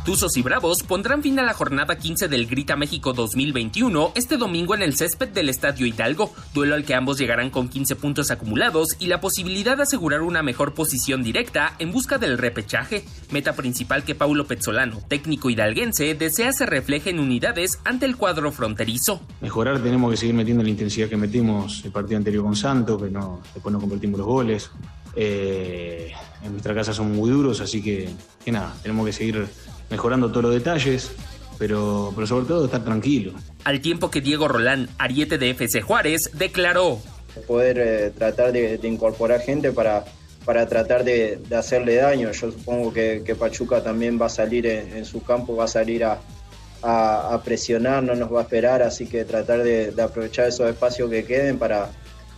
Tuzos y Bravos pondrán fin a la jornada 15 del Grita México 2021 este domingo en el césped del Estadio Hidalgo, duelo al que ambos llegarán con 15 puntos acumulados y la posibilidad de asegurar una mejor posición directa en busca del repechaje, meta principal que Paulo Pezzolano, técnico hidalguense, desea se refleje en unidades ante el cuadro fronterizo. Mejorar tenemos que seguir metiendo la intensidad que metimos el partido anterior con Santos, que no, después no convertimos los goles. Eh, en nuestra casa son muy duros, así que, que nada, tenemos que seguir mejorando todos los detalles, pero, pero sobre todo estar tranquilo. Al tiempo que Diego Rolán, ariete de FC Juárez, declaró. Poder eh, tratar de, incorporar gente para, para tratar de, hacerle daño. Yo supongo que, Pachuca también va a salir en, su campo, va a salir a, a, presionar, no nos va a esperar, así que tratar de, aprovechar esos espacios que queden para,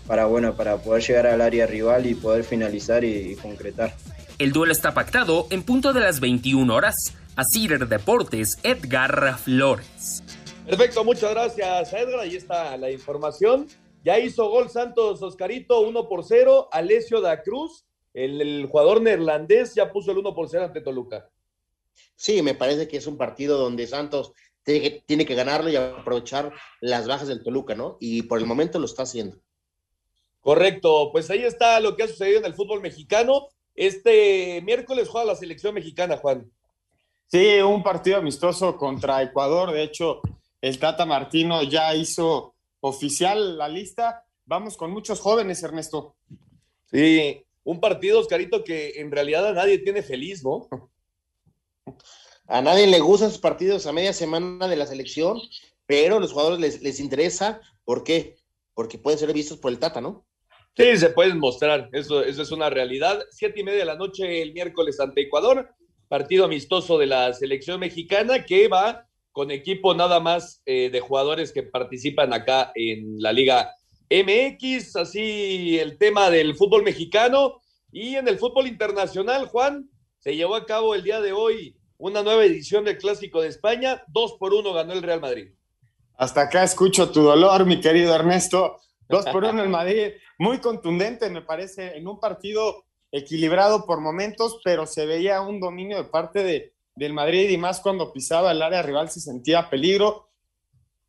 para, bueno, para poder llegar al área rival y poder finalizar y, y concretar. El duelo está pactado en punto de las 21 horas. A Cider Deportes, Edgar Flores. Perfecto, muchas gracias, Edgar. Ahí está la información. Ya hizo gol Santos Oscarito 1 por 0. Alessio da Cruz, el, jugador neerlandés, ya puso el 1 por 0 ante Toluca. Sí, me parece que es un partido donde Santos tiene que, ganarlo y aprovechar las bajas del Toluca, ¿no? Y por el momento lo está haciendo. Correcto, pues ahí está lo que ha sucedido en el fútbol mexicano. Este miércoles juega la selección mexicana, Juan. Sí, un partido amistoso contra Ecuador. De hecho, el Tata Martino ya hizo oficial la lista. Vamos con muchos jóvenes, Ernesto. Sí, un partido, Oscarito, que en realidad a nadie tiene feliz, ¿no? A nadie le gustan esos partidos a media semana de la selección, pero a los jugadores les, interesa. ¿Por qué? Porque pueden ser vistos por el Tata, ¿no? Sí, se pueden mostrar. Eso, eso es una realidad. Siete y media de la noche el miércoles ante Ecuador partido amistoso de la selección mexicana que va con equipo nada más eh, de jugadores que participan acá en la Liga MX, así el tema del fútbol mexicano y en el fútbol internacional, Juan, se llevó a cabo el día de hoy una nueva edición del Clásico de España, dos por uno ganó el Real Madrid. Hasta acá escucho tu dolor, mi querido Ernesto. Dos por uno el Madrid, muy contundente, me parece, en un partido equilibrado por momentos, pero se veía un dominio de parte de, del Madrid y más cuando pisaba el área rival se sentía peligro.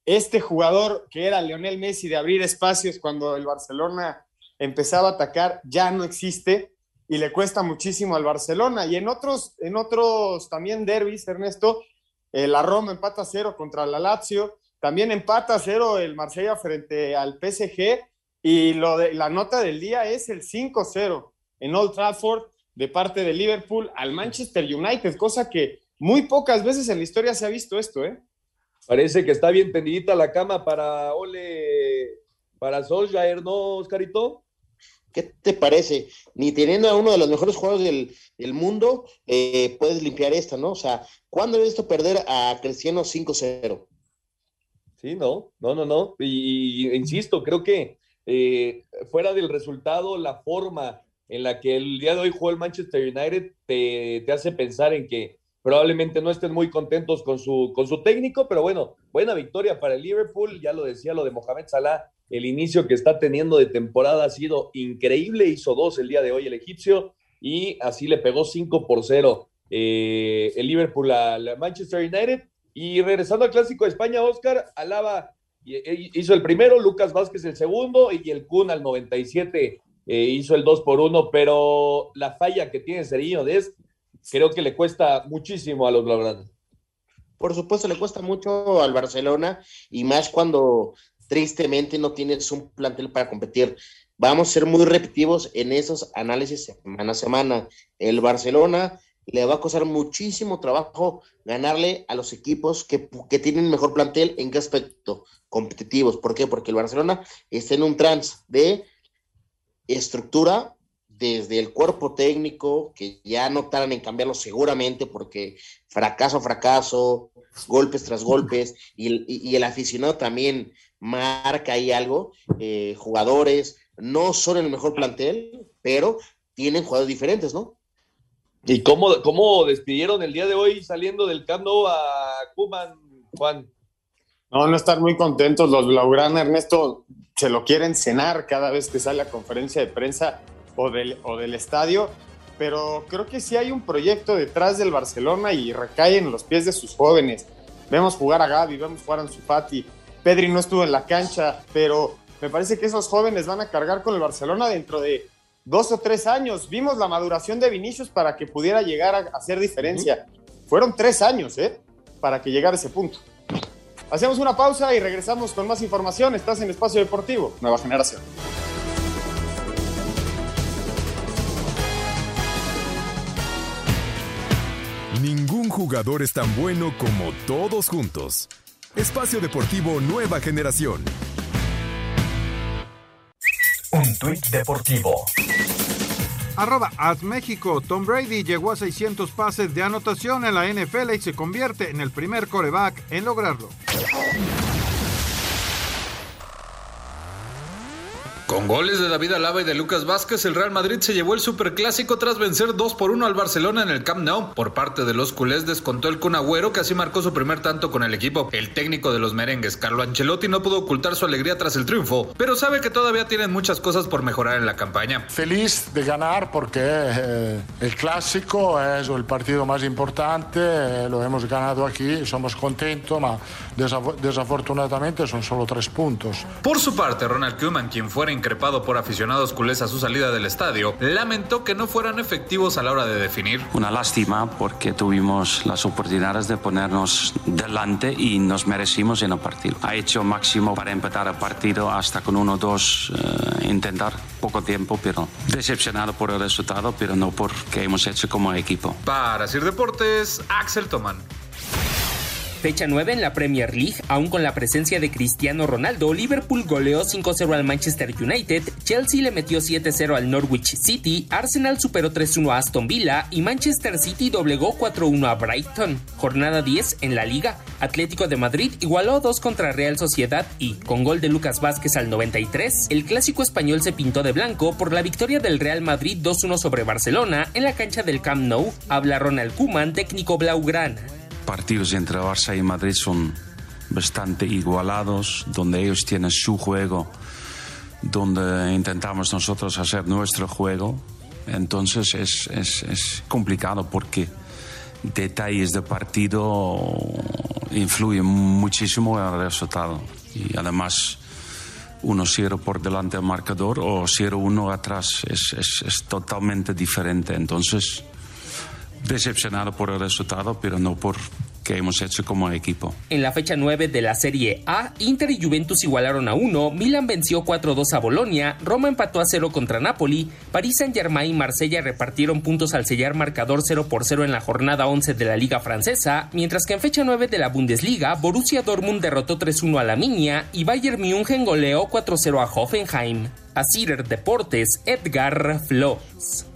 Este jugador que era Lionel Messi de abrir espacios cuando el Barcelona empezaba a atacar ya no existe y le cuesta muchísimo al Barcelona. Y en otros, en otros también derbis, Ernesto, eh, la Roma empata cero contra la Lazio, también empata cero el Marsella frente al PSG y lo de, la nota del día es el 5-0 en Old Trafford de parte de Liverpool al Manchester United, cosa que, Muy pocas veces en la historia se ha visto esto, ¿eh? Parece que está bien tendidita la cama para Ole, para Solskjaer, ¿no, Oscarito? ¿Qué te parece? Ni teniendo a uno de los mejores jugadores del, del mundo, eh, puedes limpiar esta, ¿no? O sea, ¿cuándo he visto perder a Cristiano 5-0? Sí, no, no, no, no. Y, y insisto, creo que eh, fuera del resultado, la forma en la que el día de hoy jugó el Manchester United te, te hace pensar en que probablemente no estén muy contentos con su, con su técnico, pero bueno, buena victoria para el Liverpool, ya lo decía lo de Mohamed Salah, el inicio que está teniendo de temporada ha sido increíble, hizo dos el día de hoy el egipcio y así le pegó 5 por 0 eh, el Liverpool al Manchester United. Y regresando al Clásico de España, Oscar, Alaba e, hizo el primero, Lucas Vázquez el segundo y el Kun al 97 eh, hizo el 2 por 1, pero la falla que tiene Seriño Des creo que le cuesta muchísimo a los blaugranas. Por supuesto, le cuesta mucho al Barcelona y más cuando tristemente no tienes un plantel para competir. Vamos a ser muy repetitivos en esos análisis semana a semana. El Barcelona le va a costar muchísimo trabajo ganarle a los equipos que, que, tienen mejor plantel en qué aspecto competitivos. ¿Por qué? Porque el Barcelona está en un trans de estructura desde el cuerpo técnico, que ya no tardan en cambiarlo seguramente, porque fracaso, fracaso, golpes tras golpes, y el, aficionado también marca ahí algo. Eh, jugadores no son el mejor plantel, pero tienen jugadores diferentes, ¿no? ¿Y cómo, cómo despidieron el día de hoy saliendo del Camp a Kuman, Juan? No, no están muy contentos los Blaugrana, Ernesto, se lo quieren cenar cada vez que sale a conferencia de prensa o del, o del estadio, pero creo que sí hay un proyecto detrás del Barcelona y recae en los pies de sus jóvenes. Vemos jugar a Gaby, vemos jugar a Ansu Fati, Pedri no estuvo en la cancha, pero me parece que esos jóvenes van a cargar con el Barcelona dentro de dos o tres años. Vimos la maduración de Vinicius para que pudiera llegar a hacer diferencia. Fueron tres años, ¿eh? Para que llegara a ese punto. Hacemos una pausa y regresamos con más información. Estás en Espacio Deportivo, Nueva Generación. Ningún jugador es tan bueno como todos juntos. Espacio Deportivo Nueva Generación. Un tuit deportivo. Arroba at México. Tom Brady llegó a 600 pases de anotación en la NFL y se convierte en el primer coreback en lograrlo. Con goles de David Alaba y de Lucas Vázquez, el Real Madrid se llevó el superclásico tras vencer 2 por 1 al Barcelona en el Camp Nou. Por parte de los culés descontó el Kun Agüero, que así marcó su primer tanto con el equipo. El técnico de los merengues, Carlo Ancelotti, no pudo ocultar su alegría tras el triunfo, pero sabe que todavía tienen muchas cosas por mejorar en la campaña. Feliz de ganar porque eh, el clásico es el partido más importante, eh, lo hemos ganado aquí, somos contentos, pero desaf desafortunadamente son solo tres puntos. Por su parte, Ronald Koeman, quien fuera increpado por aficionados culés a su salida del estadio, lamentó que no fueran efectivos a la hora de definir. Una lástima porque tuvimos las oportunidades de ponernos delante y nos merecimos en el partido. Ha hecho máximo para empatar el partido hasta con uno o dos eh, intentar poco tiempo, pero decepcionado por el resultado, pero no por que hemos hecho como equipo. Para Sir Deportes, Axel Toman. Fecha 9 en la Premier League, aún con la presencia de Cristiano Ronaldo, Liverpool goleó 5-0 al Manchester United, Chelsea le metió 7-0 al Norwich City, Arsenal superó 3-1 a Aston Villa y Manchester City doblegó 4-1 a Brighton. Jornada 10 en la liga, Atlético de Madrid igualó 2 contra Real Sociedad y, con gol de Lucas Vázquez al 93, el clásico español se pintó de blanco por la victoria del Real Madrid 2-1 sobre Barcelona en la cancha del Camp Nou. Habla Ronald Koeman, técnico blaugrana partidos entre Barça y Madrid son bastante igualados, donde ellos tienen su juego, donde intentamos nosotros hacer nuestro juego. Entonces es, es, complicado porque detalles de partido influyen muchísimo en el resultado. Y además, uno 0 por delante del marcador o 0-1 atrás es, es totalmente diferente. Entonces, decepcionado por el resultado, pero no porque que hemos hecho como equipo. En la fecha 9 de la Serie A, Inter y Juventus igualaron a 1, Milan venció 4-2 a Bolonia, Roma empató a 0 contra Napoli, París Saint-Germain y Marsella repartieron puntos al sellar marcador 0 por 0 en la jornada 11 de la Liga Francesa, mientras que en fecha 9 de la Bundesliga, Borussia Dortmund derrotó 3-1 a la Minia y Bayern München goleó 4-0 a Hoffenheim. A Deportes, Edgar Flores.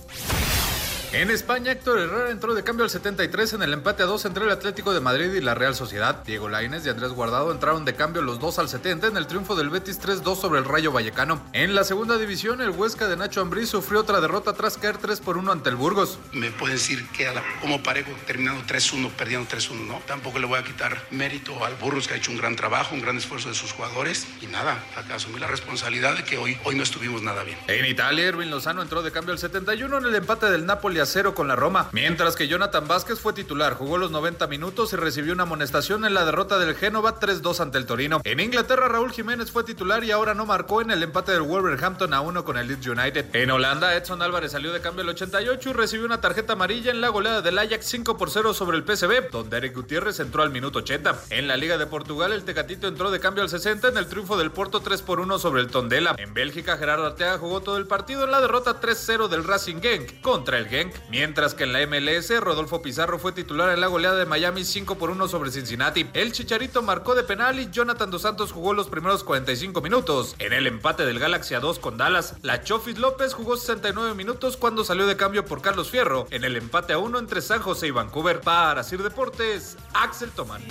En España, Héctor Herrera entró de cambio al 73 en el empate a 2 entre el Atlético de Madrid y la Real Sociedad. Diego Lainez y Andrés Guardado entraron de cambio los dos al 70 en el triunfo del Betis 3-2 sobre el Rayo Vallecano. En la segunda división, el Huesca de Nacho Ambriz sufrió otra derrota tras caer 3 por 1 ante el Burgos. Me pueden decir que como parejo terminando 3-1, perdiendo 3-1, no. Tampoco le voy a quitar mérito al Burgos que ha hecho un gran trabajo, un gran esfuerzo de sus jugadores y nada, acá asumí la responsabilidad de que hoy, hoy no estuvimos nada bien. En Italia, Erwin Lozano entró de cambio al 71 en el empate del Napoli a 0 con la Roma. Mientras que Jonathan Vázquez fue titular, jugó los 90 minutos y recibió una amonestación en la derrota del Génova 3-2 ante el Torino. En Inglaterra, Raúl Jiménez fue titular y ahora no marcó en el empate del Wolverhampton a 1 con el Leeds United. En Holanda, Edson Álvarez salió de cambio el 88 y recibió una tarjeta amarilla en la goleada del Ajax 5 por 0 sobre el PSV, donde Eric Gutiérrez entró al minuto 80. En la Liga de Portugal, el Tecatito entró de cambio al 60 en el triunfo del Porto 3 por 1 sobre el Tondela. En Bélgica, Gerardo Arteaga jugó todo el partido en la derrota 3-0 del Racing Genk contra el Genk, mientras que en la MLS, Rodolfo Pizarro fue titular en la goleada de Miami 5 por 1 sobre Cincinnati. El Chicharito marcó de penal y Jonathan Dos Santos jugó los primeros 45 minutos. En el empate del Galaxy a 2 con Dallas, la Chofis López jugó 69 minutos cuando salió de cambio por Carlos Fierro en el empate a 1 entre San José y Vancouver. Para Sir Deportes, Axel Toman.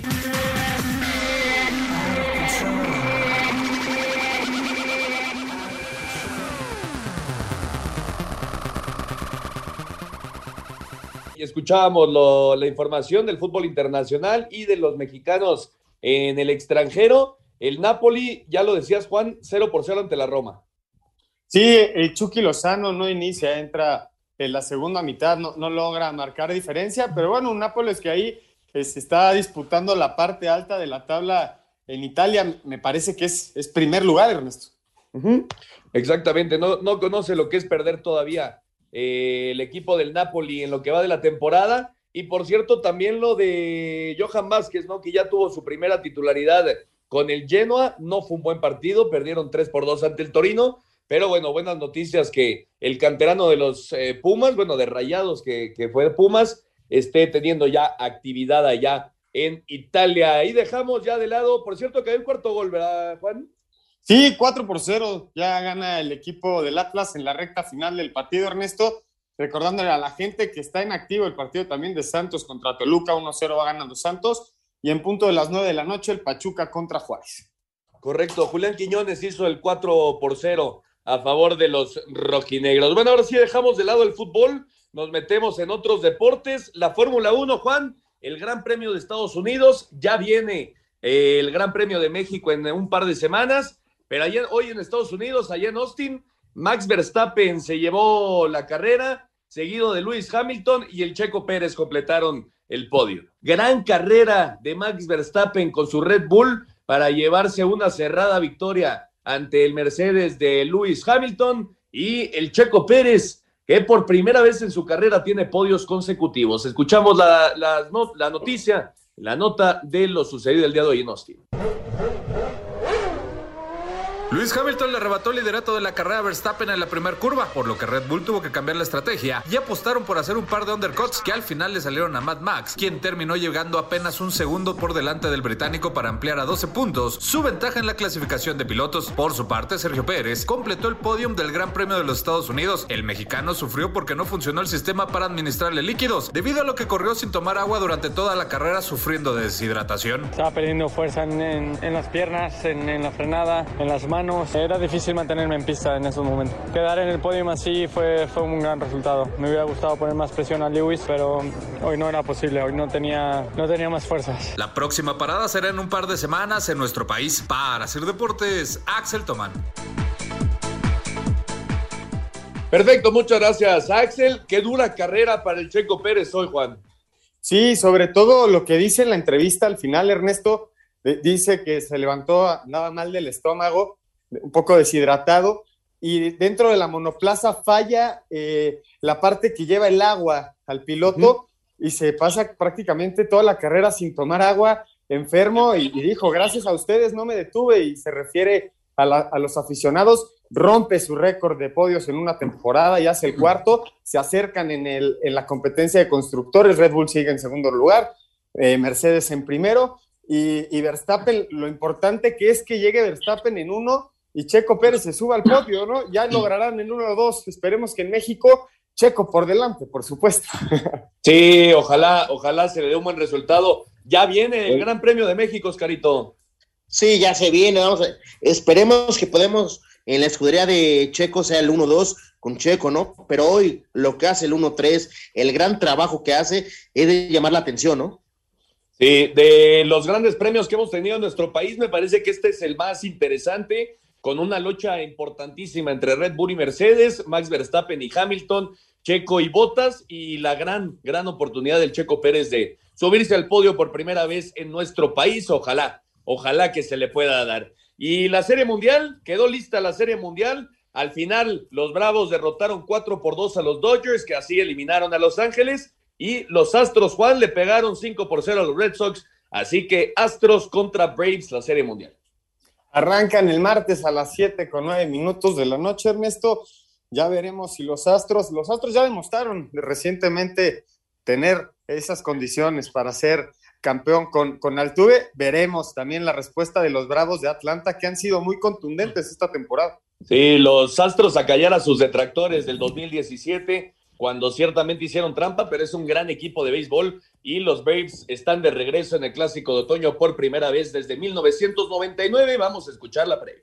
Escuchábamos la información del fútbol internacional y de los mexicanos en el extranjero. El Napoli, ya lo decías, Juan, 0 por 0 ante la Roma. Sí, el Chucky Lozano no inicia, entra en la segunda mitad, no, no logra marcar diferencia, pero bueno, un Nápoles que ahí se este, está disputando la parte alta de la tabla en Italia, me parece que es, es primer lugar, Ernesto. Exactamente, no, no conoce lo que es perder todavía eh, el equipo del Napoli en lo que va de la temporada. Y por cierto, también lo de Johan Vázquez, ¿no? Que ya tuvo su primera titularidad con el Genoa. No fue un buen partido, perdieron 3 por 2 ante el Torino. Pero bueno, buenas noticias que el canterano de los eh, Pumas, bueno, de Rayados, que, que fue de Pumas, esté teniendo ya actividad allá en Italia. Ahí dejamos ya de lado, por cierto, que hay un cuarto gol, ¿verdad, Juan? Sí, 4 por 0, ya gana el equipo del Atlas en la recta final del partido, Ernesto. Recordándole a la gente que está en activo el partido también de Santos contra Toluca, 1-0 va ganando Santos. Y en punto de las 9 de la noche, el Pachuca contra Juárez. Correcto, Julián Quiñones hizo el 4 por 0 a favor de los rojinegros. Bueno, ahora sí dejamos de lado el fútbol, nos metemos en otros deportes. La Fórmula 1, Juan, el Gran Premio de Estados Unidos, ya viene eh, el Gran Premio de México en un par de semanas pero hoy en Estados Unidos, allá en Austin, Max Verstappen se llevó la carrera, seguido de Lewis Hamilton y el Checo Pérez completaron el podio. Gran carrera de Max Verstappen con su Red Bull para llevarse una cerrada victoria ante el Mercedes de Lewis Hamilton y el Checo Pérez, que por primera vez en su carrera tiene podios consecutivos. Escuchamos la, la noticia, la nota de lo sucedido el día de hoy en Austin. Luis Hamilton le arrebató el liderato de la carrera a Verstappen en la primera curva, por lo que Red Bull tuvo que cambiar la estrategia y apostaron por hacer un par de undercuts que al final le salieron a Mad Max, quien terminó llegando apenas un segundo por delante del británico para ampliar a 12 puntos su ventaja en la clasificación de pilotos. Por su parte, Sergio Pérez completó el podium del Gran Premio de los Estados Unidos. El mexicano sufrió porque no funcionó el sistema para administrarle líquidos, debido a lo que corrió sin tomar agua durante toda la carrera sufriendo de deshidratación. Estaba perdiendo fuerza en, las piernas, en, en la frenada, en las manos era difícil mantenerme en pista en esos momentos. Quedar en el podio así fue, fue un gran resultado. Me hubiera gustado poner más presión a Lewis, pero hoy no era posible, hoy no tenía, no tenía más fuerzas. La próxima parada será en un par de semanas en nuestro país. Para hacer deportes, Axel Tomán. Perfecto, muchas gracias, Axel. Qué dura carrera para el Checo Pérez hoy, Juan. Sí, sobre todo lo que dice en la entrevista al final, Ernesto, dice que se levantó nada mal del estómago un poco deshidratado, y dentro de la monoplaza falla eh, la parte que lleva el agua al piloto y se pasa prácticamente toda la carrera sin tomar agua, enfermo, y, dijo, gracias a ustedes no me detuve, y se refiere a, los aficionados, rompe su récord de podios en una temporada y hace el cuarto, se acercan en, el, en la competencia de constructores, Red Bull sigue en segundo lugar, eh, Mercedes en primero, y, y, Verstappen, lo importante que es que llegue Verstappen en uno y Checo Pérez se suba al podio, ¿no? Ya lograrán en uno o dos, esperemos que en México Checo por delante, por supuesto. Sí, ojalá, ojalá se le dé un buen resultado. Ya viene el Gran Premio de México, Oscarito. Sí, ya se viene. Vamos esperemos que podemos en la escudería de Checo sea el 1-2 con Checo, ¿no? Pero hoy lo que hace el 1-3, el gran trabajo que hace es de llamar la atención, ¿no? Sí, de los grandes premios que hemos tenido en nuestro país, me parece que este es el más interesante con una lucha importantísima entre Red Bull y Mercedes, Max Verstappen y Hamilton, Checo y Botas, y la gran, gran oportunidad del Checo Pérez de subirse al podio por primera vez en nuestro país. Ojalá, ojalá que se le pueda dar. Y la Serie Mundial, quedó lista la Serie Mundial. Al final, los Bravos derrotaron 4 por 2 a los Dodgers, que así eliminaron a Los Ángeles. Y los Astros, Juan, le pegaron 5 por 0 a los Red Sox. Así que Astros contra Braves, la Serie Mundial. Arrancan el martes a las 7 con 9 minutos de la noche, Ernesto. Ya veremos si los Astros, los Astros ya demostraron recientemente tener esas condiciones para ser campeón con, con Altuve. Veremos también la respuesta de los Bravos de Atlanta, que han sido muy contundentes esta temporada. Sí, los Astros a callar a sus detractores del 2017 cuando ciertamente hicieron trampa, pero es un gran equipo de béisbol y los Braves están de regreso en el Clásico de Otoño por primera vez desde 1999. Vamos a escuchar la previa.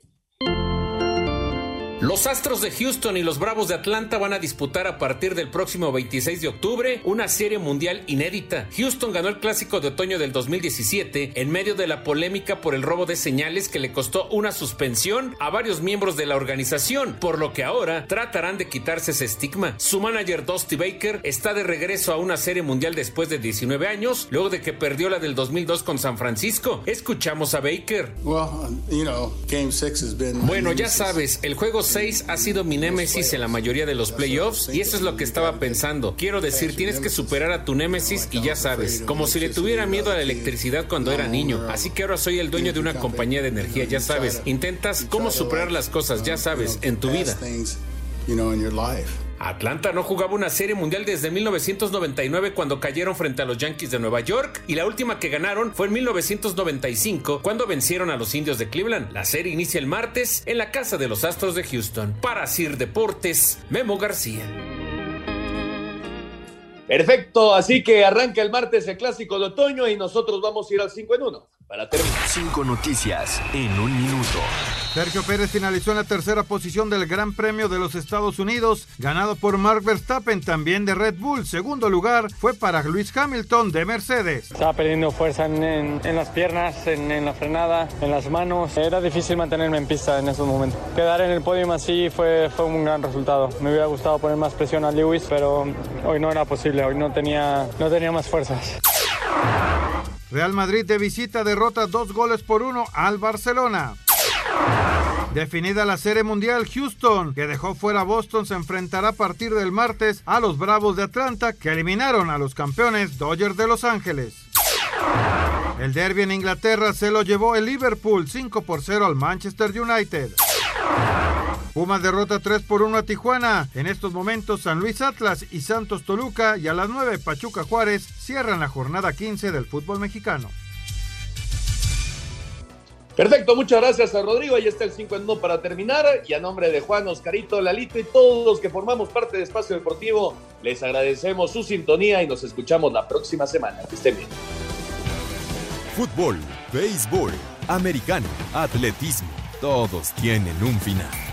Los Astros de Houston y los Bravos de Atlanta van a disputar a partir del próximo 26 de octubre una serie mundial inédita. Houston ganó el clásico de otoño del 2017 en medio de la polémica por el robo de señales que le costó una suspensión a varios miembros de la organización, por lo que ahora tratarán de quitarse ese estigma. Su manager Dusty Baker está de regreso a una serie mundial después de 19 años, luego de que perdió la del 2002 con San Francisco. Escuchamos a Baker. Bueno, ya sabes, el juego 6 ha sido mi némesis en la mayoría de los playoffs y eso es lo que estaba pensando. Quiero decir, tienes que superar a tu némesis y ya sabes, como si le tuviera miedo a la electricidad cuando era niño. Así que ahora soy el dueño de una compañía de energía, ya sabes. Intentas cómo superar las cosas, ya sabes, en tu vida. Atlanta no jugaba una serie mundial desde 1999 cuando cayeron frente a los Yankees de Nueva York y la última que ganaron fue en 1995 cuando vencieron a los Indios de Cleveland. La serie inicia el martes en la casa de los Astros de Houston. Para Sir Deportes, Memo García. Perfecto, así que arranca el martes el clásico de otoño y nosotros vamos a ir al 5 en 1 para terminar. Cinco noticias en un minuto. Sergio Pérez finalizó en la tercera posición del Gran Premio de los Estados Unidos, ganado por Mark Verstappen, también de Red Bull. Segundo lugar fue para Luis Hamilton de Mercedes. Estaba perdiendo fuerza en, las piernas, en, la frenada, en las manos. Era difícil mantenerme en pista en esos momentos. Quedar en el podio así fue, fue un gran resultado. Me hubiera gustado poner más presión a Lewis, pero hoy no era posible, hoy no tenía, no tenía más fuerzas. Real Madrid de visita derrota dos goles por uno al Barcelona. Definida la Serie Mundial, Houston, que dejó fuera a Boston, se enfrentará a partir del martes a los Bravos de Atlanta, que eliminaron a los campeones Dodgers de Los Ángeles. El derby en Inglaterra se lo llevó el Liverpool 5 por 0 al Manchester United. Pumas derrota 3 por 1 a Tijuana. En estos momentos San Luis Atlas y Santos Toluca y a las 9 Pachuca Juárez cierran la jornada 15 del fútbol mexicano. Perfecto, muchas gracias a Rodrigo. Ahí está el 5 en 1 para terminar. Y a nombre de Juan, Oscarito, Lalito y todos los que formamos parte de Espacio Deportivo, les agradecemos su sintonía y nos escuchamos la próxima semana. Que estén bien. Fútbol, béisbol, americano, atletismo, todos tienen un final.